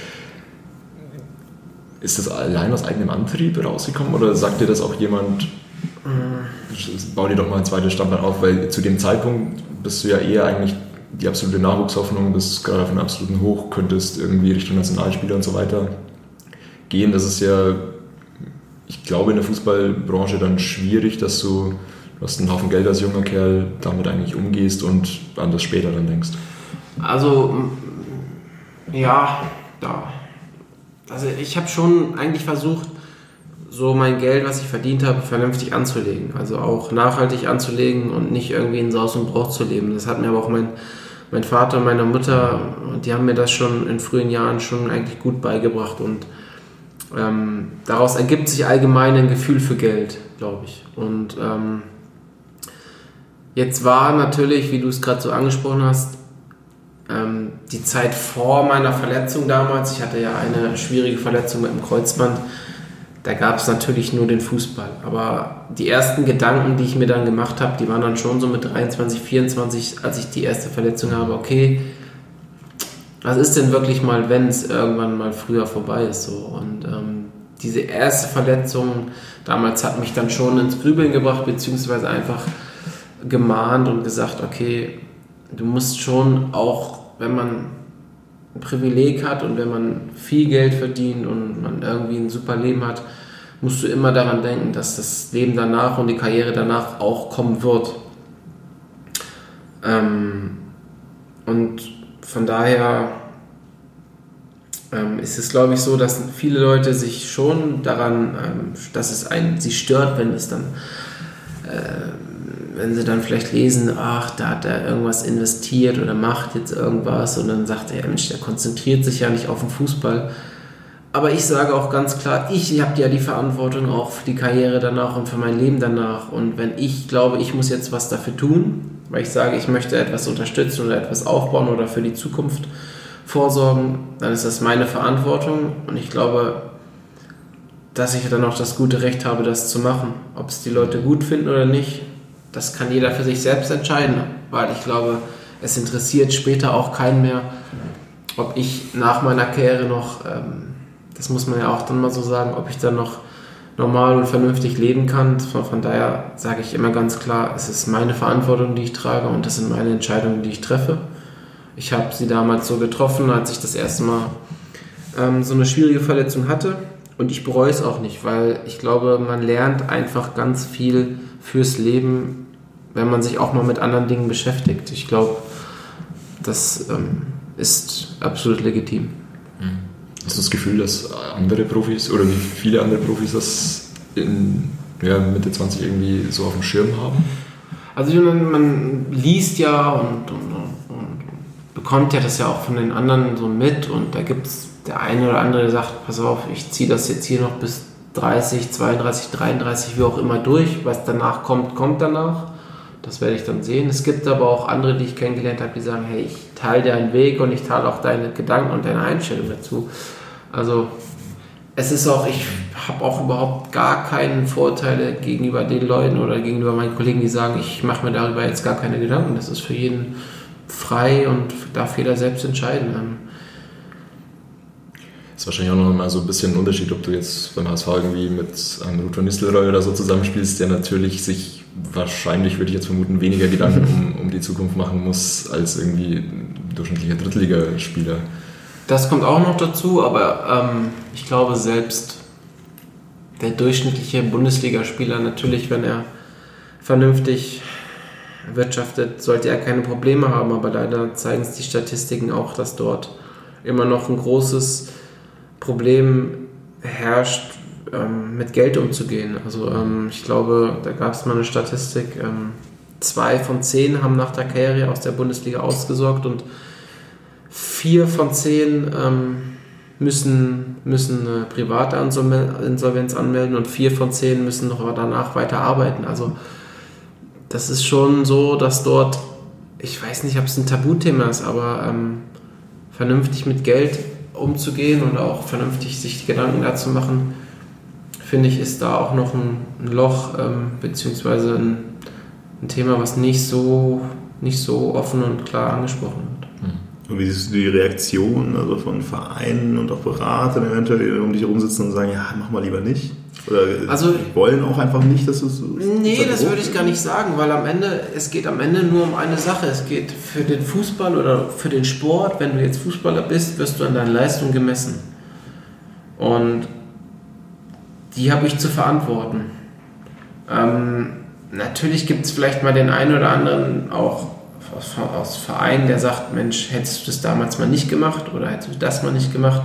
Ist das allein aus eigenem Antrieb rausgekommen oder sagt dir das auch jemand, bau dir doch mal ein zweites Standbein auf, weil zu dem Zeitpunkt bist du ja eher eigentlich die absolute Nachwuchshoffnung, bist gerade auf einem absoluten Hoch, könntest irgendwie Richtung Nationalspieler und so weiter gehen. Das ist ja, ich glaube, in der Fußballbranche dann schwierig, dass du, du hast einen Haufen Geld als junger Kerl, damit eigentlich umgehst und an das später dann denkst. Also, ja, da. Also ich habe schon eigentlich versucht, so mein Geld, was ich verdient habe, vernünftig anzulegen. Also auch nachhaltig anzulegen und nicht irgendwie in Saus und Brauch zu leben. Das hat mir aber auch mein, mein Vater und meine Mutter, die haben mir das schon in frühen Jahren schon eigentlich gut beigebracht und ähm, daraus ergibt sich allgemein ein Gefühl für Geld, glaube ich. Und ähm, jetzt war natürlich, wie du es gerade so angesprochen hast, ähm, die Zeit vor meiner Verletzung damals, ich hatte ja eine schwierige Verletzung mit dem Kreuzband, da gab es natürlich nur den Fußball. Aber die ersten Gedanken, die ich mir dann gemacht habe, die waren dann schon so mit 23, 24, als ich die erste Verletzung habe, okay, was ist denn wirklich mal, wenn es irgendwann mal früher vorbei ist? So? Und ähm, diese erste Verletzung damals hat mich dann schon ins Grübeln gebracht, beziehungsweise einfach gemahnt und gesagt, okay, du musst schon auch, wenn man ein Privileg hat und wenn man viel Geld verdient und man irgendwie ein super Leben hat, musst du immer daran denken, dass das Leben danach und die Karriere danach auch kommen wird. Ähm, und von daher ähm, ist es, glaube ich, so, dass viele Leute sich schon daran, ähm, dass es einen, sie stört, wenn es dann, äh, wenn sie dann vielleicht lesen, ach, da hat er irgendwas investiert oder macht jetzt irgendwas und dann sagt er, Mensch, der konzentriert sich ja nicht auf den Fußball. Aber ich sage auch ganz klar, ich habe ja die Verantwortung auch für die Karriere danach und für mein Leben danach. Und wenn ich glaube, ich muss jetzt was dafür tun, weil ich sage, ich möchte etwas unterstützen oder etwas aufbauen oder für die Zukunft vorsorgen, dann ist das meine Verantwortung. Und ich glaube, dass ich dann auch das gute Recht habe, das zu machen. Ob es die Leute gut finden oder nicht, das kann jeder für sich selbst entscheiden. Weil ich glaube, es interessiert später auch keinen mehr, ob ich nach meiner Karriere noch, ähm, das muss man ja auch dann mal so sagen, ob ich dann noch normal und vernünftig leben kann. Von, von, daher sage ich immer ganz klar, es ist meine Verantwortung, die ich trage und das sind meine Entscheidungen, die ich treffe. Ich habe sie damals so getroffen, als ich das erste Mal ähm, so eine schwierige Verletzung hatte und ich bereue es auch nicht, weil ich glaube, man lernt einfach ganz viel fürs Leben, wenn man sich auch mal mit anderen Dingen beschäftigt. Ich glaube, das ähm, ist absolut legitim. Mhm. Hast du das Gefühl, dass andere Profis oder wie viele andere Profis das in ja, Mitte 20 irgendwie so auf dem Schirm haben? Also man, man liest ja und, und, und, bekommt ja das ja auch von den anderen so mit und da gibt es der eine oder andere, der sagt, pass auf, ich ziehe das jetzt hier noch bis 30, 32, 33, wie auch immer durch. Was danach kommt, kommt danach. Das werde ich dann sehen. Es gibt aber auch andere, die ich kennengelernt habe, die sagen, hey, ich teile deinen Weg und ich teile auch deine Gedanken und deine Einstellung dazu. Also es ist auch, ich habe auch überhaupt gar keinen Vorteile gegenüber den Leuten oder gegenüber meinen Kollegen, die sagen, ich mache mir darüber jetzt gar keine Gedanken. Das ist für jeden frei und darf jeder selbst entscheiden. Das ist wahrscheinlich auch noch mal so ein bisschen ein Unterschied, ob du jetzt beim HSV irgendwie mit einem Ruth von Nistelrooy oder so zusammenspielst, der natürlich sich wahrscheinlich, würde ich jetzt vermuten, weniger Gedanken um, um die Zukunft machen muss als irgendwie durchschnittlicher Drittligaspieler. Das kommt auch noch dazu, aber ähm, ich glaube selbst der durchschnittliche Bundesligaspieler natürlich, wenn er vernünftig wirtschaftet, sollte er keine Probleme haben, aber leider zeigen es die Statistiken auch, dass dort immer noch ein großes Problem herrscht, ähm, mit Geld umzugehen. Also ähm, ich glaube, da gab es mal eine Statistik, ähm, zwei von zehn haben nach der Karriere aus der Bundesliga ausgesorgt und vier von zehn ähm, müssen, müssen eine private Insolvenz anmelden und vier von zehn müssen noch danach weiter arbeiten. Also das ist schon so, dass dort, ich weiß nicht, ob es ein Tabuthema ist, aber ähm, vernünftig mit Geld umzugehen und auch vernünftig sich Gedanken dazu machen, finde ich, ist da auch noch ein, ein Loch, ähm, beziehungsweise ein, ein, Thema, was nicht so, nicht so offen und klar angesprochen wird. Und wie siehst du die Reaktion also von Vereinen und auch Beratern eventuell, die um dich herumsitzen und sagen, ja, mach mal lieber nicht? Oder also, wollen auch einfach nicht, dass du es. Nee, das würde ich gar nicht sagen, weil am Ende, es geht am Ende nur um eine Sache. Es geht für den Fußball oder für den Sport, wenn du jetzt Fußballer bist, wirst du an deinen Leistungen gemessen. Und die habe ich zu verantworten. Ähm, natürlich gibt es vielleicht mal den einen oder anderen auch aus, aus Verein, der sagt, Mensch, hättest du das damals mal nicht gemacht oder hättest du das mal nicht gemacht.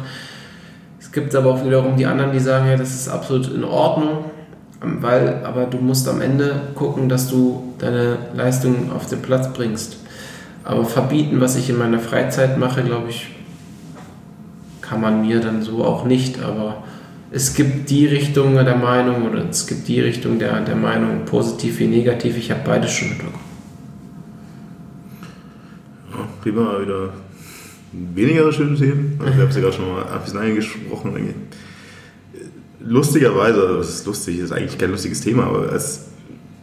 Es gibt aber auch wiederum die anderen, die sagen, ja, das ist absolut in Ordnung, weil, aber du musst am Ende gucken, dass du deine Leistung auf den Platz bringst. Aber verbieten, was ich in meiner Freizeit mache, glaube ich, kann man mir dann so auch nicht. Aber es gibt die Richtung der Meinung oder es gibt die Richtung der, der Meinung, positiv wie negativ. Ich habe beides schon mitbekommen prima, wieder weniger schöne Themen. Also, ich habe ja gerade schon mal ein bisschen eingesprochen. Lustigerweise, das ist lustig, ist eigentlich kein lustiges Thema, aber es,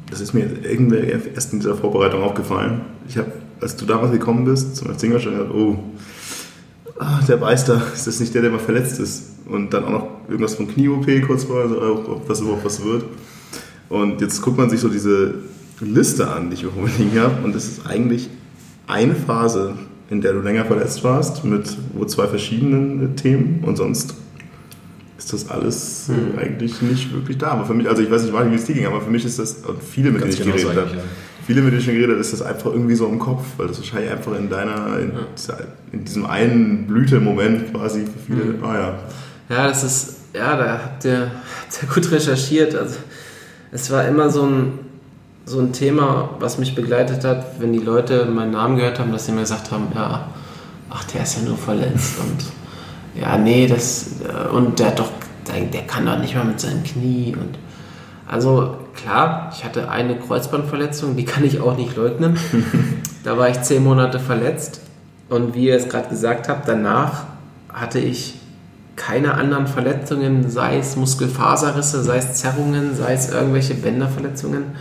das ist mir irgendwie erst in dieser Vorbereitung aufgefallen. Ich habe, als du damals gekommen bist, zum FC Ingolstadt, gedacht, oh, ah, der Beister, ist das nicht der, der mal verletzt ist? Und dann auch noch irgendwas von Knie-OP kurz vor, also ob das überhaupt was wird. Und jetzt guckt man sich so diese Liste an, die ich irgendwo liegen habe, und das ist eigentlich eine Phase, in der du länger verletzt warst, mit wo zwei verschiedenen Themen und sonst ist das alles hm. eigentlich nicht wirklich da. Aber für mich, also ich weiß nicht, wie es dir ging, aber für mich ist das, und viele, mit denen ich genau geredet habe, ja. viele, mit denen ich schon geredet habe, ist das einfach irgendwie so im Kopf, weil das wahrscheinlich einfach in deiner, in, ja. in diesem einen Blütemoment quasi für viele, hm. ah ja. Ja, das ist, ja, da habt ihr, habt ihr gut recherchiert. Also es war immer so ein, so ein Thema, was mich begleitet hat, wenn die Leute meinen Namen gehört haben, dass sie mir gesagt haben, ja, ach, der ist ja nur verletzt und ja, nee, das äh, und der hat doch, der, der kann doch nicht mal mit seinem Knie und also klar, ich hatte eine Kreuzbandverletzung, die kann ich auch nicht leugnen. da war ich zehn Monate verletzt und wie ihr es gerade gesagt habt, danach hatte ich keine anderen Verletzungen, sei es Muskelfaserrisse, sei es Zerrungen, sei es irgendwelche Bänderverletzungen.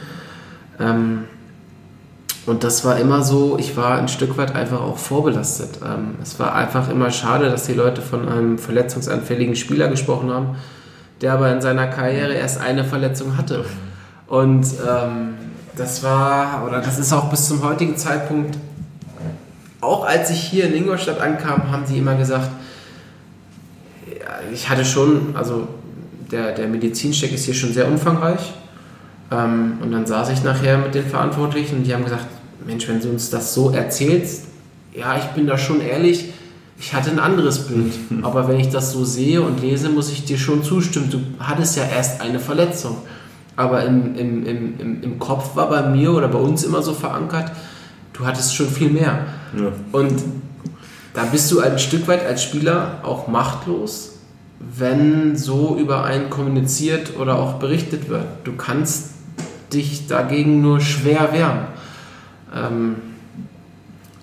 Ähm, und das war immer so, ich war ein Stück weit einfach auch vorbelastet. Ähm, es war einfach immer schade, dass die Leute von einem verletzungsanfälligen Spieler gesprochen haben, der aber in seiner Karriere erst eine Verletzung hatte. Und ähm, das war, oder das ist auch bis zum heutigen Zeitpunkt, auch als ich hier in Ingolstadt ankam, haben sie immer gesagt, ich hatte schon, also der, der Medizincheck ist hier schon sehr umfangreich. Ähm, und dann saß ich nachher mit den Verantwortlichen und die haben gesagt, Mensch, wenn du uns das so erzählst, ja, ich bin da schon ehrlich, ich hatte ein anderes Bild. Aber wenn ich das so sehe und lese, muss ich dir schon zustimmen. Du hattest ja erst eine Verletzung. Aber im, im, im, im Kopf war bei mir oder bei uns immer so verankert, du hattest schon viel mehr. Ja. Und da bist du ein Stück weit als Spieler auch machtlos, wenn so über einen kommuniziert oder auch berichtet wird. Du kannst dich dagegen nur schwer wehren. Ähm,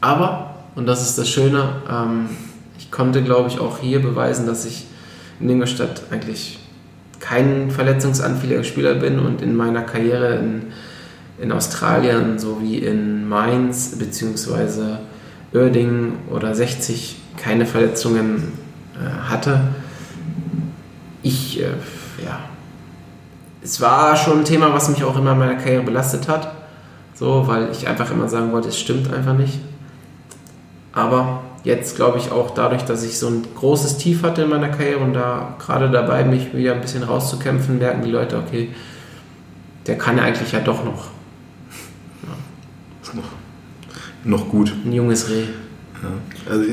aber, und das ist das Schöne, ähm, ich konnte, glaube ich, auch hier beweisen, dass ich in Ingolstadt eigentlich kein verletzungsanfälliger Spieler bin und in meiner Karriere in, in Australien sowie in Mainz bzw. Oerding oder 60 keine Verletzungen äh, hatte. Ich, äh, ja, es war schon ein Thema, was mich auch immer in meiner Karriere belastet hat. So, weil ich einfach immer sagen wollte, es stimmt einfach nicht. Aber jetzt glaube ich auch dadurch, dass ich so ein großes Tief hatte in meiner Karriere und da gerade dabei, mich wieder ein bisschen rauszukämpfen, merken die Leute, okay, der kann eigentlich ja doch noch. Ja. Noch, noch gut. Ein junges Reh. Ja. Also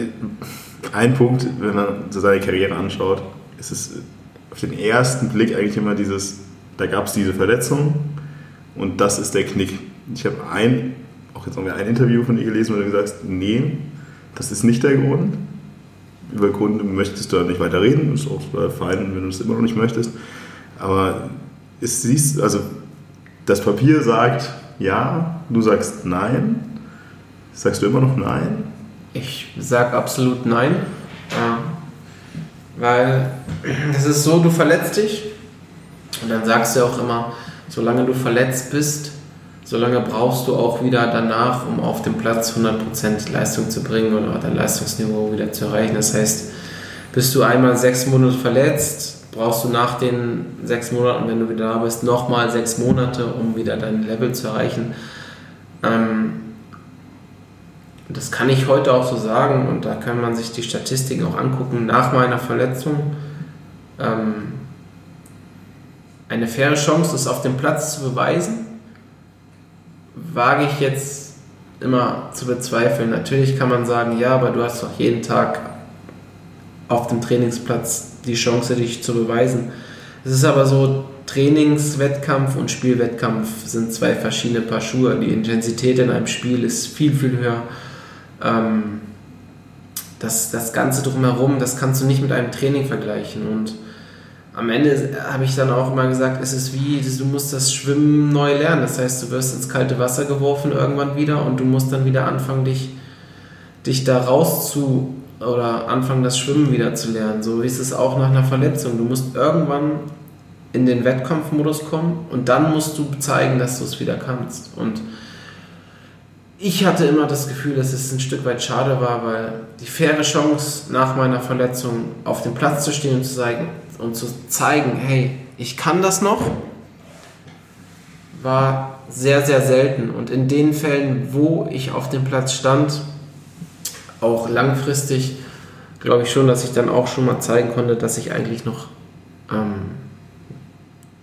ein Punkt, wenn man so seine Karriere anschaut, ist es auf den ersten Blick eigentlich immer dieses, da gab es diese Verletzung und das ist der Knick. Ich habe ein, auch jetzt noch ein Interview von dir gelesen, wo du gesagt hast, nee, das ist nicht der Grund. Über Gründe möchtest du nicht weiter reden, ist auch fein, wenn du es immer noch nicht möchtest. Aber es siehst, also das Papier sagt ja, du sagst nein. Sagst du immer noch nein? Ich sage absolut nein. Ja. Weil es ist so, du verletzt dich und dann sagst du auch immer, solange du verletzt bist, solange brauchst du auch wieder danach, um auf dem Platz 100% Leistung zu bringen oder dein Leistungsniveau wieder zu erreichen. Das heißt, bist du einmal sechs Monate verletzt, brauchst du nach den sechs Monaten, wenn du wieder da bist, nochmal sechs Monate, um wieder dein Level zu erreichen. Ähm, das kann ich heute auch so sagen und da kann man sich die Statistiken auch angucken. Nach meiner Verletzung ähm, eine faire Chance, es auf dem Platz zu beweisen, wage ich jetzt immer zu bezweifeln. Natürlich kann man sagen, ja, aber du hast doch jeden Tag auf dem Trainingsplatz die Chance, dich zu beweisen. Es ist aber so, Trainingswettkampf und Spielwettkampf sind zwei verschiedene Paar Schuhe. Die Intensität in einem Spiel ist viel, viel höher. Ähm, das, das Ganze drumherum, das kannst du nicht mit einem Training vergleichen. Und am Ende habe ich dann auch immer gesagt, es ist wie, du musst das Schwimmen neu lernen. Das heißt, du wirst ins kalte Wasser geworfen irgendwann wieder und du musst dann wieder anfangen, dich, dich da raus zu oder anfangen, das Schwimmen wieder zu lernen. So ist es auch nach einer Verletzung. Du musst irgendwann in den Wettkampfmodus kommen und dann musst du zeigen, dass du es wieder kannst. Und ich hatte immer das Gefühl, dass es ein Stück weit schade war, weil die faire Chance nach meiner Verletzung auf dem Platz zu stehen und zu zeigen, und zu zeigen hey, ich kann das noch, war sehr, sehr selten. Und in den Fällen, wo ich auf dem Platz stand, auch langfristig, glaube ich schon, dass ich dann auch schon mal zeigen konnte, dass ich eigentlich noch ähm,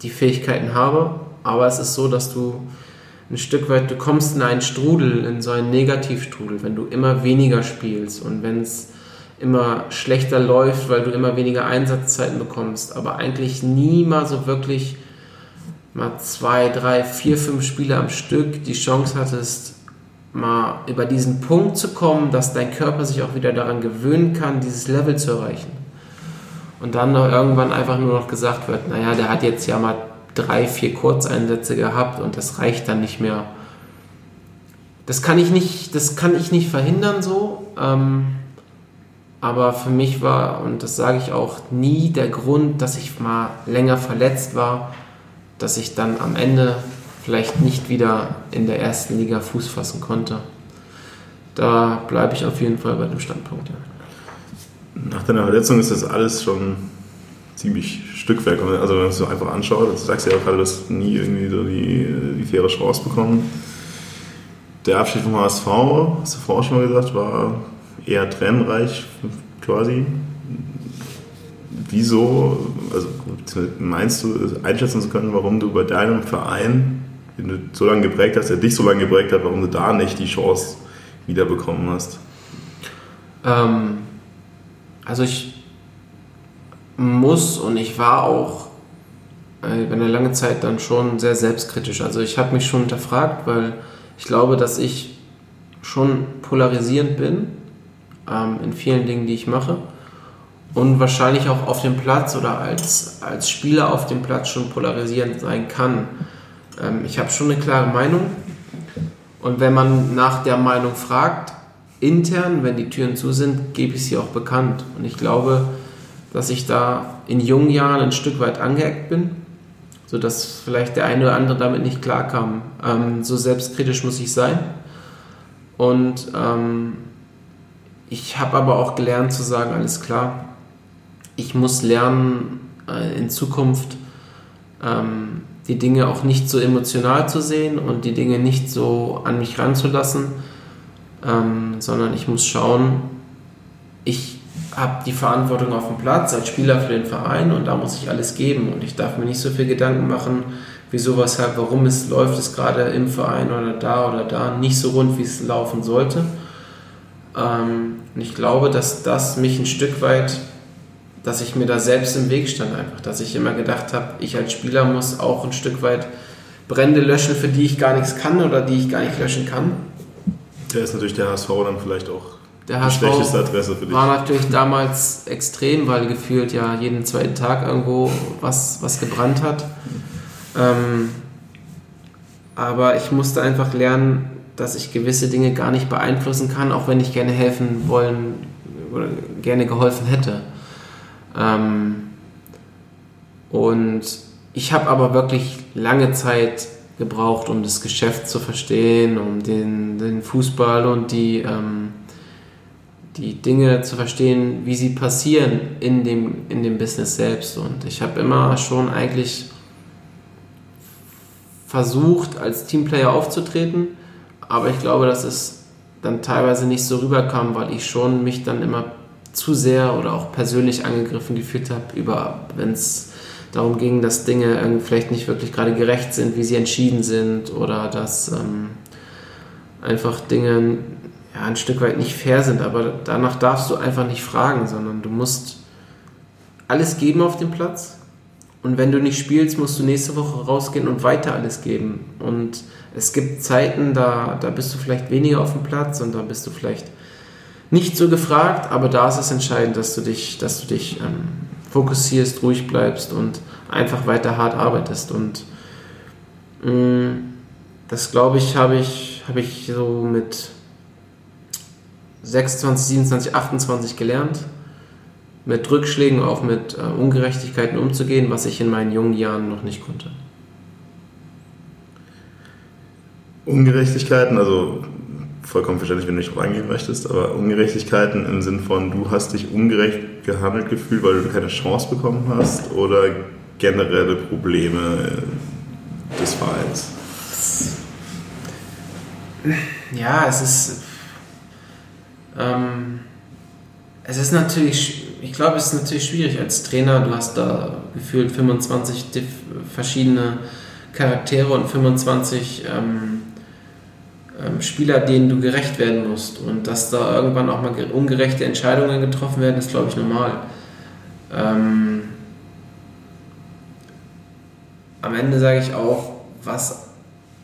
die Fähigkeiten habe. Aber es ist so, dass du ein Stück weit, du kommst in einen Strudel, in so einen Negativstrudel, wenn du immer weniger spielst und wenn es immer schlechter läuft, weil du immer weniger Einsatzzeiten bekommst, aber eigentlich nie mal so wirklich mal zwei, drei, vier, fünf Spiele am Stück die Chance hattest, mal über diesen Punkt zu kommen, dass dein Körper sich auch wieder daran gewöhnen kann, dieses Level zu erreichen. Und dann noch irgendwann einfach nur noch gesagt wird, naja, der hat jetzt ja mal drei, vier Kurzeinsätze gehabt und das reicht dann nicht mehr. Das kann ich nicht, das kann ich nicht verhindern so. Ähm, aber für mich war, und das sage ich auch, nie der Grund, dass ich mal länger verletzt war, dass ich dann am Ende vielleicht nicht wieder in der ersten Liga Fuß fassen konnte. Da bleibe ich auf jeden Fall bei dem Standpunkt. Ja. Nach deiner Verletzung ist das alles schon ziemlich Stückwerk. Also wenn man es so einfach anschaut, du sagst ja auch gerade, du hast nie irgendwie so die, die faire Chance bekommen. Der Abschied vom HSV, hast du vorher schon mal gesagt, war eher tränenreich quasi. Wieso, also meinst du, einschätzen zu können, warum du bei deinem Verein, den du so lange geprägt hast, der dich so lange geprägt hat, warum du da nicht die Chance wiederbekommen hast? Ähm, also ich muss und ich war auch äh, eine lange Zeit dann schon sehr selbstkritisch. Also ich habe mich schon hinterfragt, weil ich glaube, dass ich schon polarisierend bin ähm, in vielen Dingen, die ich mache. Und wahrscheinlich auch auf dem Platz oder als, als Spieler auf dem Platz schon polarisierend sein kann. Ähm, ich habe schon eine klare Meinung. Und wenn man nach der Meinung fragt, intern, wenn die Türen zu sind, gebe ich sie auch bekannt. Und ich glaube, dass ich da in jungen Jahren ein Stück weit angeeckt bin, sodass vielleicht der eine oder andere damit nicht klarkam. Ähm, so selbstkritisch muss ich sein. Und ähm, ich habe aber auch gelernt zu sagen, alles klar, ich muss lernen, äh, in Zukunft ähm, die Dinge auch nicht so emotional zu sehen und die Dinge nicht so an mich ranzulassen, ähm, sondern ich muss schauen, ich habe die Verantwortung auf dem Platz als Spieler für den Verein und da muss ich alles geben und ich darf mir nicht so viel Gedanken machen, wieso, weshalb, warum es läuft es gerade im Verein oder da oder da nicht so rund, wie es laufen sollte. Ähm, und ich glaube, dass das mich ein Stück weit, dass ich mir da selbst im Weg stand einfach, dass ich immer gedacht habe, ich als Spieler muss auch ein Stück weit Brände löschen, für die ich gar nichts kann oder die ich gar nicht löschen kann. Da ist natürlich der HSV dann vielleicht auch der HSV die schlechteste Adresse für dich. War natürlich damals extrem, weil gefühlt ja jeden zweiten Tag irgendwo was, was gebrannt hat. Ähm, aber ich musste einfach lernen, dass ich gewisse Dinge gar nicht beeinflussen kann, auch wenn ich gerne helfen wollen oder gerne geholfen hätte. Ähm, und ich habe aber wirklich lange Zeit gebraucht, um das Geschäft zu verstehen, um den, den Fußball und die, ähm, die Dinge zu verstehen, wie sie passieren in dem, in dem Business selbst. Und ich habe immer schon eigentlich versucht, als Teamplayer aufzutreten, aber ich glaube, dass es dann teilweise nicht so rüberkam, weil ich schon mich dann immer zu sehr oder auch persönlich angegriffen gefühlt habe, über wenn es darum ging, dass Dinge vielleicht nicht wirklich gerade gerecht sind, wie sie entschieden sind oder dass ähm, einfach Dinge ja, ein Stück weit nicht fair sind. Aber danach darfst du einfach nicht fragen, sondern du musst alles geben auf dem Platz. Und wenn du nicht spielst, musst du nächste Woche rausgehen und weiter alles geben. Und es gibt Zeiten, da, da bist du vielleicht weniger auf dem Platz und da bist du vielleicht nicht so gefragt, aber da ist es entscheidend, dass du dich, dass du dich ähm, fokussierst, ruhig bleibst und einfach weiter hart arbeitest. Und mh, mm, das glaube ich, habe ich, habe ich so mit 26, 27, 28 gelernt, mit Rückschlägen, auch mit äh, Ungerechtigkeiten umzugehen, was ich in meinen jungen Jahren noch nicht konnte. Ungerechtigkeiten, also vollkommen verständlich, wenn du nicht drauf eingehen möchtest, aber Ungerechtigkeiten im Sinn von, du hast dich ungerecht gehandelt gefühlt, weil du keine Chance bekommen hast oder generelle Probleme des Vereins? Ja, es ist. Ähm, es ist natürlich, ich glaube, es ist natürlich schwierig als Trainer. Du hast da gefühlt 25 verschiedene Charaktere und 25 ähm, Spieler, denen du gerecht werden musst. Und dass da irgendwann auch mal ungerechte Entscheidungen getroffen werden, ist, glaube ich, normal. Ähm, am Ende sage ich auch, was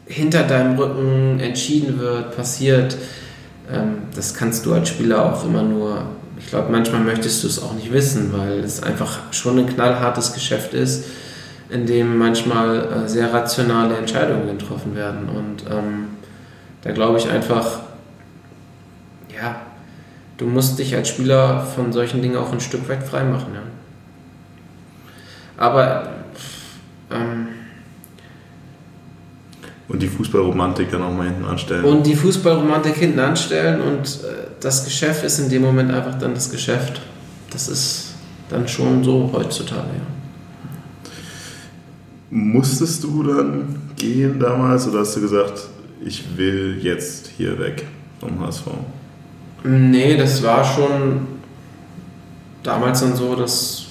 hinter deinem Rücken entschieden wird, passiert, ähm, das kannst du als Spieler auch immer nur, ich glaube, manchmal möchtest du es auch nicht wissen, weil es einfach schon ein knallhartes Geschäft ist, in dem manchmal äh, sehr rationale Entscheidungen getroffen werden. Und ähm, da glaube ich einfach, ja, du musst dich als Spieler von solchen Dingen auch ein Stück weit freimachen. Ja. Aber ähm, und die Fußballromantik dann auch mal hinten anstellen. Und die Fußballromantik hinten anstellen und äh, das Geschäft ist in dem Moment einfach dann das Geschäft. Das ist dann schon so heutzutage, ja. Musstest du dann gehen damals oder hast du gesagt, ich will jetzt hier weg vom HSV? Nee, das war schon damals dann so, dass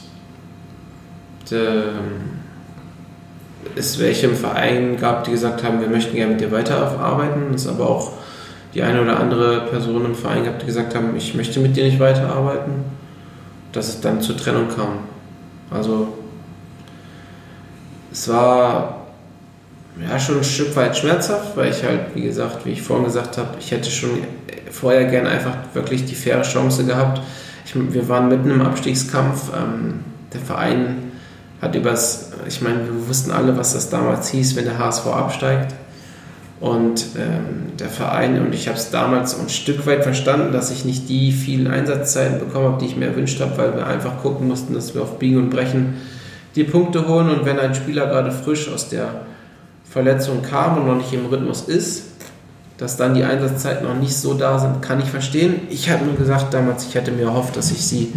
es welche im Verein gab, die gesagt haben, wir möchten gerne mit dir weiterarbeiten. Es aber auch die eine oder andere Person im Verein gab, die gesagt haben, ich möchte mit dir nicht weiterarbeiten. Dass es dann zur Trennung kam. Also es war ja schon ein Stück weit schmerzhaft, weil ich halt, wie gesagt, wie ich vorhin gesagt habe, ich hätte schon vorher gern einfach wirklich die faire Chance gehabt. Ich, wir waren mitten im Abstiegskampf. Ähm, der Verein hat übers, ich meine, wir wussten alle, was das damals hieß, wenn der HSV absteigt. Und ähm, der Verein, und ich habe es damals ein Stück weit verstanden, dass ich nicht die vielen Einsatzzeiten bekommen habe, die ich mir erwünscht habe, weil wir einfach gucken mussten, dass wir auf Biegen und Brechen die Punkte holen. Und wenn ein Spieler gerade frisch aus der Verletzung kam und noch nicht im Rhythmus ist, dass dann die Einsatzzeiten noch nicht so da sind, kann ich verstehen. Ich habe nur gesagt damals, ich hätte mir erhofft, dass ich sie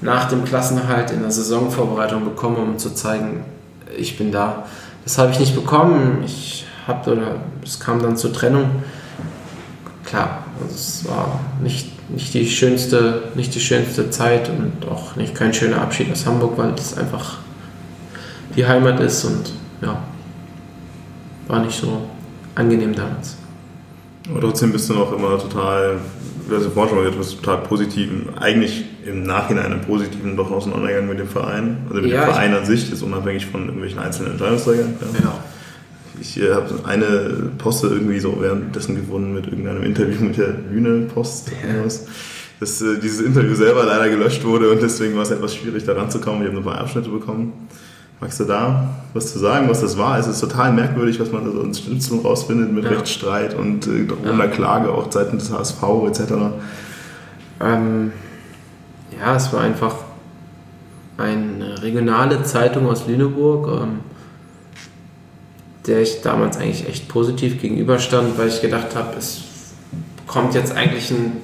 nach dem Klassenerhalt in der Saisonvorbereitung bekomme, um zu zeigen, ich bin da. Das habe ich nicht bekommen. Ich habe oder es kam dann zur Trennung. Klar, also es war nicht nicht die schönste, nicht die schönste Zeit und auch nicht kein schöner Abschied aus Hamburg, weil es einfach die Heimat ist und ja, war nicht so angenehm damals. Aber trotzdem bist du noch immer total, ja vorhin schon gesagt, du bist total positiv, eigentlich im Nachhinein einen positiven doch auseinandergegangen mit dem Verein. Also mit Ja, dem Verein an sich, ist unabhängig von irgendwelchen einzelnen Entscheidungsträgern. Ja. Ich äh, habe eine Poste irgendwie so währenddessen gewonnen mit irgendeinem Interview mit der Bühne Post. Ja. Dass äh, dieses Interview selber leider gelöscht wurde und deswegen war es etwas schwierig, da ranzukommen. Ich habe nur ein paar Abschnitte bekommen. Magst du da was zu sagen, was das war? Es ist total merkwürdig, was man da so ins Schnitzel rausfindet mit Ja. Rechtsstreit und äh, drohender Klage auch seitens des HSV etc. Ähm, ja, es war einfach eine regionale Zeitung aus Lüneburg, ähm, der ich damals eigentlich echt positiv gegenüberstand, weil ich gedacht habe, es kommt jetzt eigentlich ein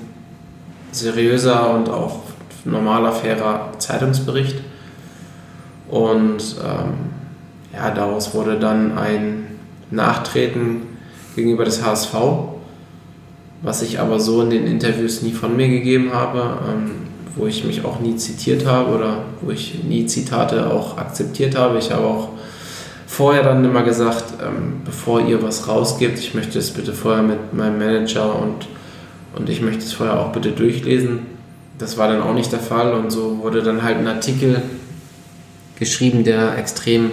seriöser und auch normaler, fairer Zeitungsbericht. Und ähm, ja, daraus wurde dann ein Nachtreten gegenüber des HSV was ich aber so in den Interviews nie von mir gegeben habe, ähm, wo ich mich auch nie zitiert habe oder wo ich nie Zitate auch akzeptiert habe. Ich habe auch vorher dann immer gesagt, ähm, bevor ihr was rausgebt, ich möchte es bitte vorher mit meinem Manager und, und ich möchte es vorher auch bitte durchlesen. Das war dann auch nicht der Fall und so wurde dann halt ein Artikel geschrieben, der extrem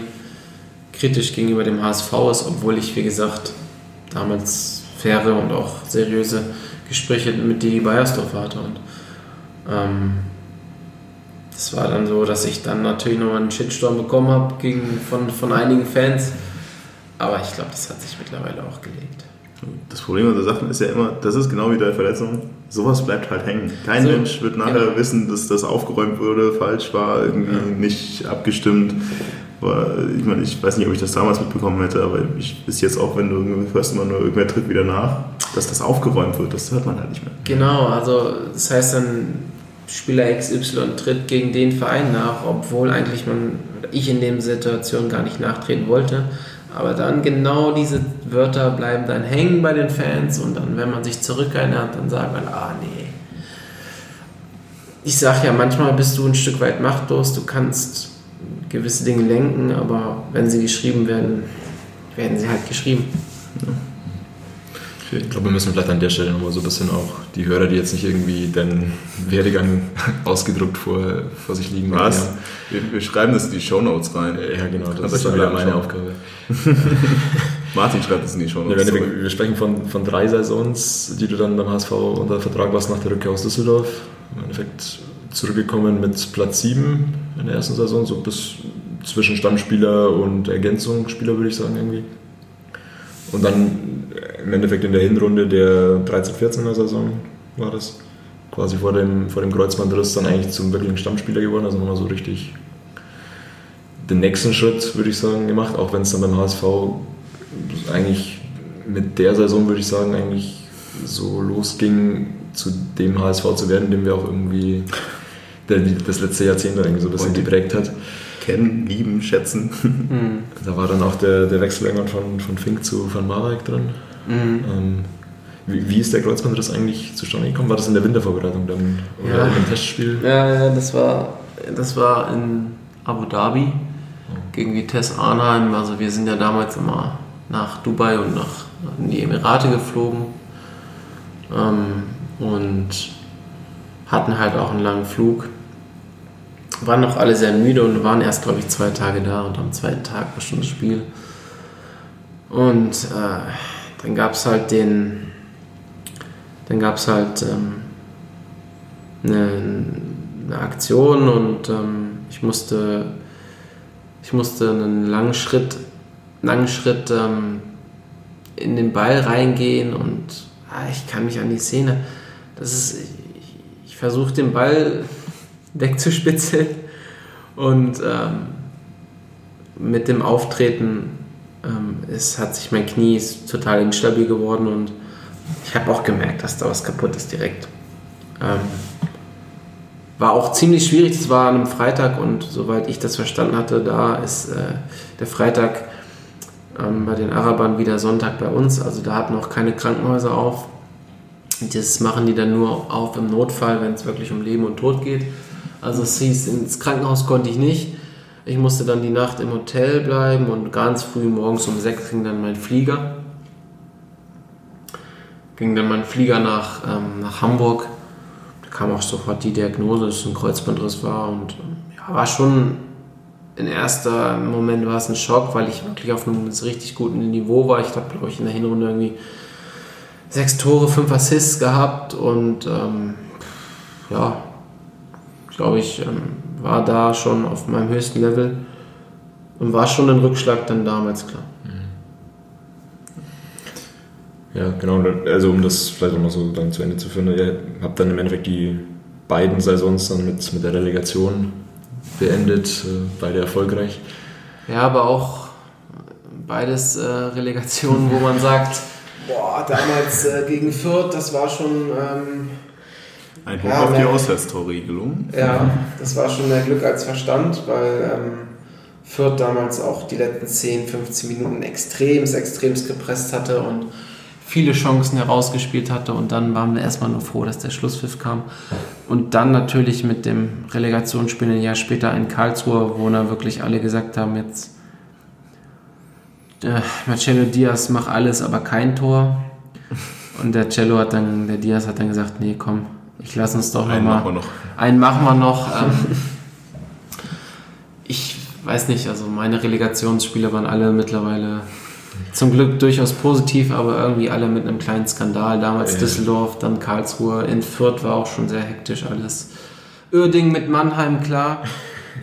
kritisch gegenüber dem HSV ist, obwohl ich, wie gesagt, damals faire und auch seriöse Gespräche mit Didi Beiersdorf hatte. Und ähm, das war dann so, dass ich dann natürlich nochmal einen Shitstorm bekommen habe von, von einigen Fans. Aber ich glaube, das hat sich mittlerweile auch gelegt. Das Problem an der Sache ist ja immer, das ist genau wie bei Verletzungen, sowas bleibt halt hängen. Kein So, Mensch wird nachher genau. wissen, dass das aufgeräumt wurde, falsch war, irgendwie Ja. nicht abgestimmt. Aber ich meine, ich weiß nicht, ob ich das damals mitbekommen hätte, aber ich bis jetzt auch, wenn du irgendwie hörst immer nur irgendwer tritt wieder nach, dass das aufgeräumt wird, das hört man halt nicht mehr. Genau, also das heißt dann, Spieler XY tritt gegen den Verein nach, obwohl eigentlich man, ich in dem Situation gar nicht nachtreten wollte. Aber dann genau diese Wörter bleiben dann hängen bei den Fans und dann, wenn man sich zurückerinnert, dann sagt man, ah nee. Ich sag ja, manchmal bist du ein Stück weit machtlos, du kannst gewisse Dinge lenken, aber wenn sie geschrieben werden, werden sie halt geschrieben. Ich glaube, wir müssen vielleicht an der Stelle nochmal so ein bisschen auch die Hörer, die jetzt nicht irgendwie den Werdegang ausgedruckt vor, vor sich liegen Was? haben. Wir, wir schreiben das in die Shownotes rein. Ja, genau, das Aber ist dann wieder meine. Aufgabe. Martin schreibt es in die Ja, Shownotes. zurück. wir, wir sprechen von, von drei Saisons, die du dann beim HSV unter Vertrag warst nach der Rückkehr aus Düsseldorf. Im Endeffekt zurückgekommen mit Platz 7 in der ersten Saison, so bis zwischen Stammspieler und Ergänzungsspieler, würde ich sagen, irgendwie. Und dann im Endeffekt in der Hinrunde der 13-14er Saison war das. Quasi vor dem, vor dem Kreuzbandriss dann eigentlich zum wirklichen Stammspieler geworden, also nochmal so richtig den nächsten Schritt, würde ich sagen, gemacht, auch wenn es dann beim HSV eigentlich mit der Saison, würde ich sagen, eigentlich so losging, zu dem HSV zu werden, den wir auch irgendwie der, das letzte Jahrzehnt irgendwie so ein bisschen geprägt hat. Kennen, lieben, schätzen. Da war dann auch der, der Wechsel irgendwann von, von Fink zu Van Marwijk drin. Ähm, wie, wie ist der Kreuzbandriss eigentlich zustande gekommen? War das in der Wintervorbereitung dann? Oder Ja. in Testspiel? Ja, ja, das war, das war in Abu Dhabi gegen Vitesse Arnheim. Also wir sind ja damals immer nach Dubai und nach in die Emirate geflogen ähm, und hatten halt auch einen langen Flug. Waren noch alle sehr müde und waren erst, glaube ich, zwei Tage da und am zweiten Tag war schon das Spiel. Und äh, dann gab es halt den, dann gab es halt ähm, eine, eine Aktion und ähm, ich musste ich musste einen langen Schritt langen Schritt ähm, in den Ball reingehen und ah, ich kann mich an die Szene das ist ich, ich versuche den Ball wegzuspitzeln und ähm, mit dem Auftreten ähm, es hat sich mein Knie ist total instabil geworden und ich habe auch gemerkt, dass da was kaputt ist direkt. Ähm, war auch ziemlich schwierig, das war an einem Freitag und soweit ich das verstanden hatte, da ist äh, der Freitag ähm, bei den Arabern wieder Sonntag bei uns, also da hatten auch keine Krankenhäuser auf. Das machen die dann nur auf im Notfall, wenn es wirklich um Leben und Tod geht. Also es hieß, ins Krankenhaus konnte ich nicht. Ich musste dann die Nacht im Hotel bleiben und ganz früh morgens um sechs ging dann mein Flieger. Ging dann mein Flieger nach, ähm, nach Hamburg. Da kam auch sofort die Diagnose, dass es ein Kreuzbandriss war und ähm, ja, war schon im ersten Moment war es ein Schock, weil ich wirklich auf einem richtig guten Niveau war. Ich habe, glaube ich, in der Hinrunde irgendwie sechs Tore, fünf Assists gehabt und ähm, ja, glaube ich, ähm, war da schon auf meinem höchsten Level und war schon ein Rückschlag dann damals klar. Ja, genau. Also um das vielleicht auch noch so dann zu Ende zu führen, ihr habt dann im Endeffekt die beiden Saisons dann mit, mit der Relegation beendet, äh, beide erfolgreich. Ja, aber auch beides äh, Relegationen, wo man sagt, boah, damals äh, gegen Fürth, das war schon... Ähm, ein Hoch ja, auf die Auswärtstorregelung. Ja, das war schon mehr Glück als Verstand, weil ähm, Fürth damals auch die letzten 10, 15 Minuten extremst, extremst gepresst hatte und viele Chancen herausgespielt hatte und dann waren wir erstmal nur froh, dass der Schlusspfiff kam. Und dann natürlich mit dem Relegationsspiel ein Jahr später in Karlsruhe, wo dann wirklich alle gesagt haben, jetzt äh, Marcelo Diaz mach alles, aber kein Tor. Und der Cello hat dann, der Diaz hat dann gesagt, nee, komm, ich lasse uns doch einen nochmal. Machen wir noch. Einen machen wir noch. Ähm, ich weiß nicht, also meine Relegationsspiele waren alle mittlerweile zum Glück durchaus positiv, aber irgendwie alle mit einem kleinen Skandal. Damals ja. Düsseldorf, dann Karlsruhe, in Fürth war auch schon sehr hektisch alles. Örding mit Mannheim, klar.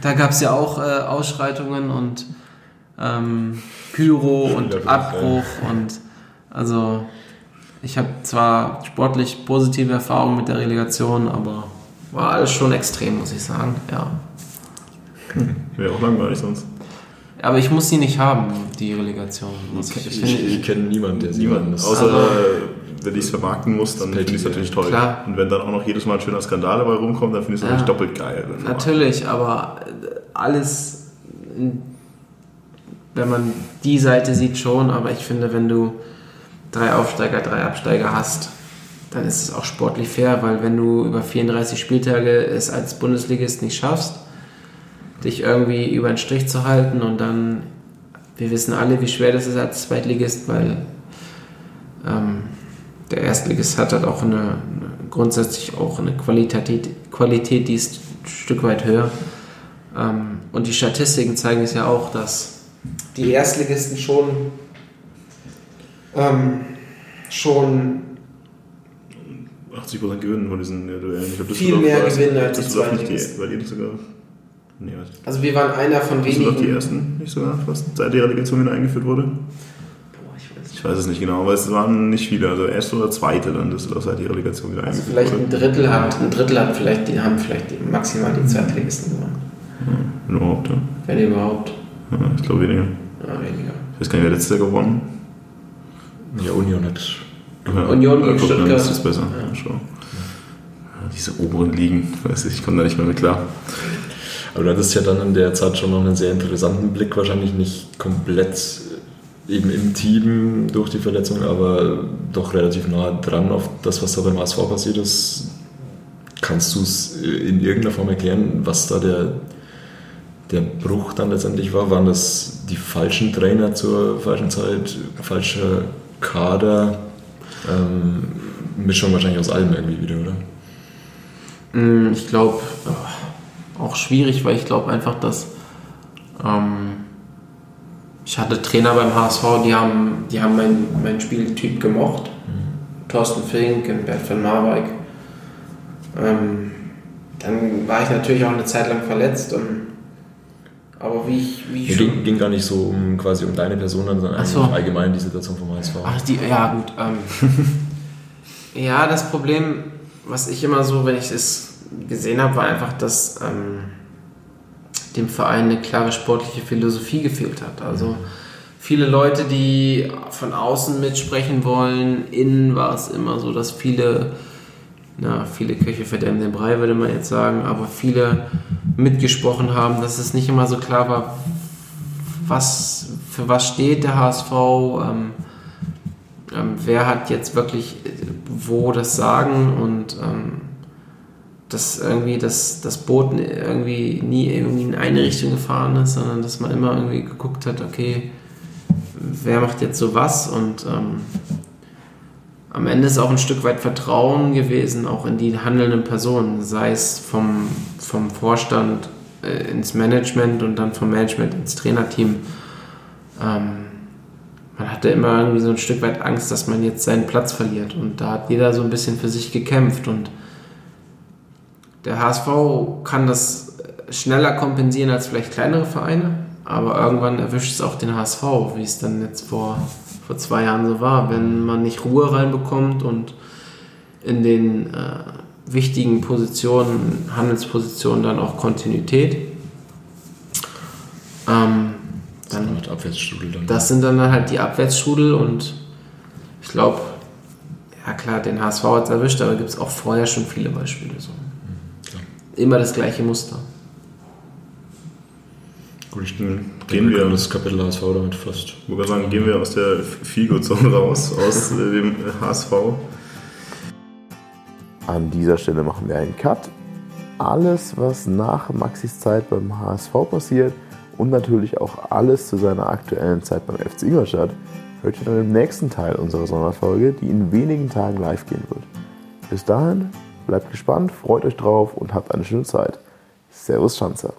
Da gab es ja auch äh, Ausschreitungen und ähm, Pyro und Abbruch und also ich habe zwar sportlich positive Erfahrungen mit der Relegation, aber war alles schon extrem, muss ich sagen. Ja. Wäre auch langweilig sonst. Aber ich muss sie nicht haben, die Relegation. Ich, ich, ich, ich kenne niemanden, der sie niemanden ist. Außer also, wenn ich es vermarkten muss, dann finde ich es natürlich toll. Klar. Und wenn dann auch noch jedes Mal ein schöner Skandal dabei rumkommt, dann finde ich es ja, natürlich doppelt geil. Natürlich, aber alles, wenn man die Seite sieht, schon. Aber ich finde, wenn du drei Aufsteiger, drei Absteiger hast, dann ist es auch sportlich fair, weil wenn du über 34 Spieltage es als Bundesligist nicht schaffst, dich irgendwie über den Strich zu halten und dann, wir wissen alle, wie schwer das ist als Zweitligist, weil ähm, der Erstligist hat halt auch eine, eine, grundsätzlich auch eine Qualität, Qualität, die ist ein Stück weit höher. Ähm, und die Statistiken zeigen es ja auch, dass die Erstligisten schon ähm, schon 80% gewinnen von diesen Duellen. Ich glaub, viel mehr gewinnen als die Zweitligisten. Weil ihr nicht sogar Nee, also wir waren einer von wenigen. Sind doch die ersten, nicht sogar fast, seit die Relegation wieder eingeführt wurde? Boah, ich weiß, ich weiß es nicht genau, aber es waren nicht viele. Also erste oder zweite dann, das ist seit die Relegation wieder also eingeführt wurde. Vielleicht ein Drittel hat, ein Drittel hat vielleicht, die haben vielleicht die, maximal die Zweitligisten gewonnen. Ja, überhaupt, ja. Wenn überhaupt. Ja, ich glaube weniger. Ja, weniger. Ich weiß gar nicht, wer letztes Jahr gewonnen Ja, Union hat. Ja, Union gegen Stuttgart. Das ist besser. Ja. Schon. Diese oberen Ligen, weiß ich, ich komme da nicht mehr mit klar. Aber du hattest ja dann in der Zeit schon noch einen sehr interessanten Blick, wahrscheinlich nicht komplett eben im Team durch die Verletzung, aber doch relativ nah dran auf das, was da beim ASV passiert ist. Kannst du es in irgendeiner Form erklären, was da der, der Bruch dann letztendlich war? Waren das die falschen Trainer zur falschen Zeit, falscher Kader? Ähm, Mischung wahrscheinlich aus allem irgendwie wieder, oder? Mm, ich glaube, auch schwierig, weil ich glaube einfach, dass ähm, ich hatte Trainer beim HSV, die haben, die haben meinen mein Spieltyp gemocht. Mhm. Thorsten Fink und Bert van Marwijk. Ähm, dann war ich natürlich auch eine Zeit lang verletzt. Und, aber wie ich, wie ich ging, ging, gar nicht so um quasi um deine Person, sondern so. allgemein die Situation vom HSV. Ach, die, ja gut. Ähm, ja, das Problem, was ich immer so, wenn ich es gesehen habe, war einfach, dass ähm, dem Verein eine klare sportliche Philosophie gefehlt hat. Also viele Leute, die von außen mitsprechen wollen, innen war es immer so, dass viele, na, viele Köche verderben den Brei, würde man jetzt sagen, aber viele mitgesprochen haben, dass es nicht immer so klar war, was, für was steht der HSV, ähm, ähm, wer hat jetzt wirklich, wo das Sagen und ähm, dass irgendwie das, das Boot irgendwie nie irgendwie in eine Richtung gefahren ist, sondern dass man immer irgendwie geguckt hat, okay, wer macht jetzt so was und ähm, am Ende ist auch ein Stück weit Vertrauen gewesen, auch in die handelnden Personen, sei es vom, vom Vorstand äh, ins Management und dann vom Management ins Trainerteam. Ähm, man hatte immer irgendwie so ein Stück weit Angst, dass man jetzt seinen Platz verliert und da hat jeder so ein bisschen für sich gekämpft und der HSV kann das schneller kompensieren als vielleicht kleinere Vereine, aber irgendwann erwischt es auch den HSV, wie es dann jetzt vor, vor zwei Jahren so war. Wenn man nicht Ruhe reinbekommt und in den äh, wichtigen Positionen, Handelspositionen dann auch Kontinuität. Ähm, dann, das, Abwärtsstrudel dann. das sind dann halt die Abwärtsstrudel und ich glaube, ja klar, den HSV hat es erwischt, aber gibt es auch vorher schon viele Beispiele so. Mhm, immer das gleiche Muster. Gut, ich gehen wir das Kapitel HSV damit fast. Ich würde sagen, gehen wir aus der Figo-Zone raus, aus dem HSV. An dieser Stelle machen wir einen Cut. Alles, was nach Maxis Zeit beim HSV passiert und natürlich auch alles zu seiner aktuellen Zeit beim FC Ingolstadt, hört ihr dann im nächsten Teil unserer Sonderfolge, die in wenigen Tagen live gehen wird. Bis dahin, bleibt gespannt, freut euch drauf und habt eine schöne Zeit. Servus Schanzer.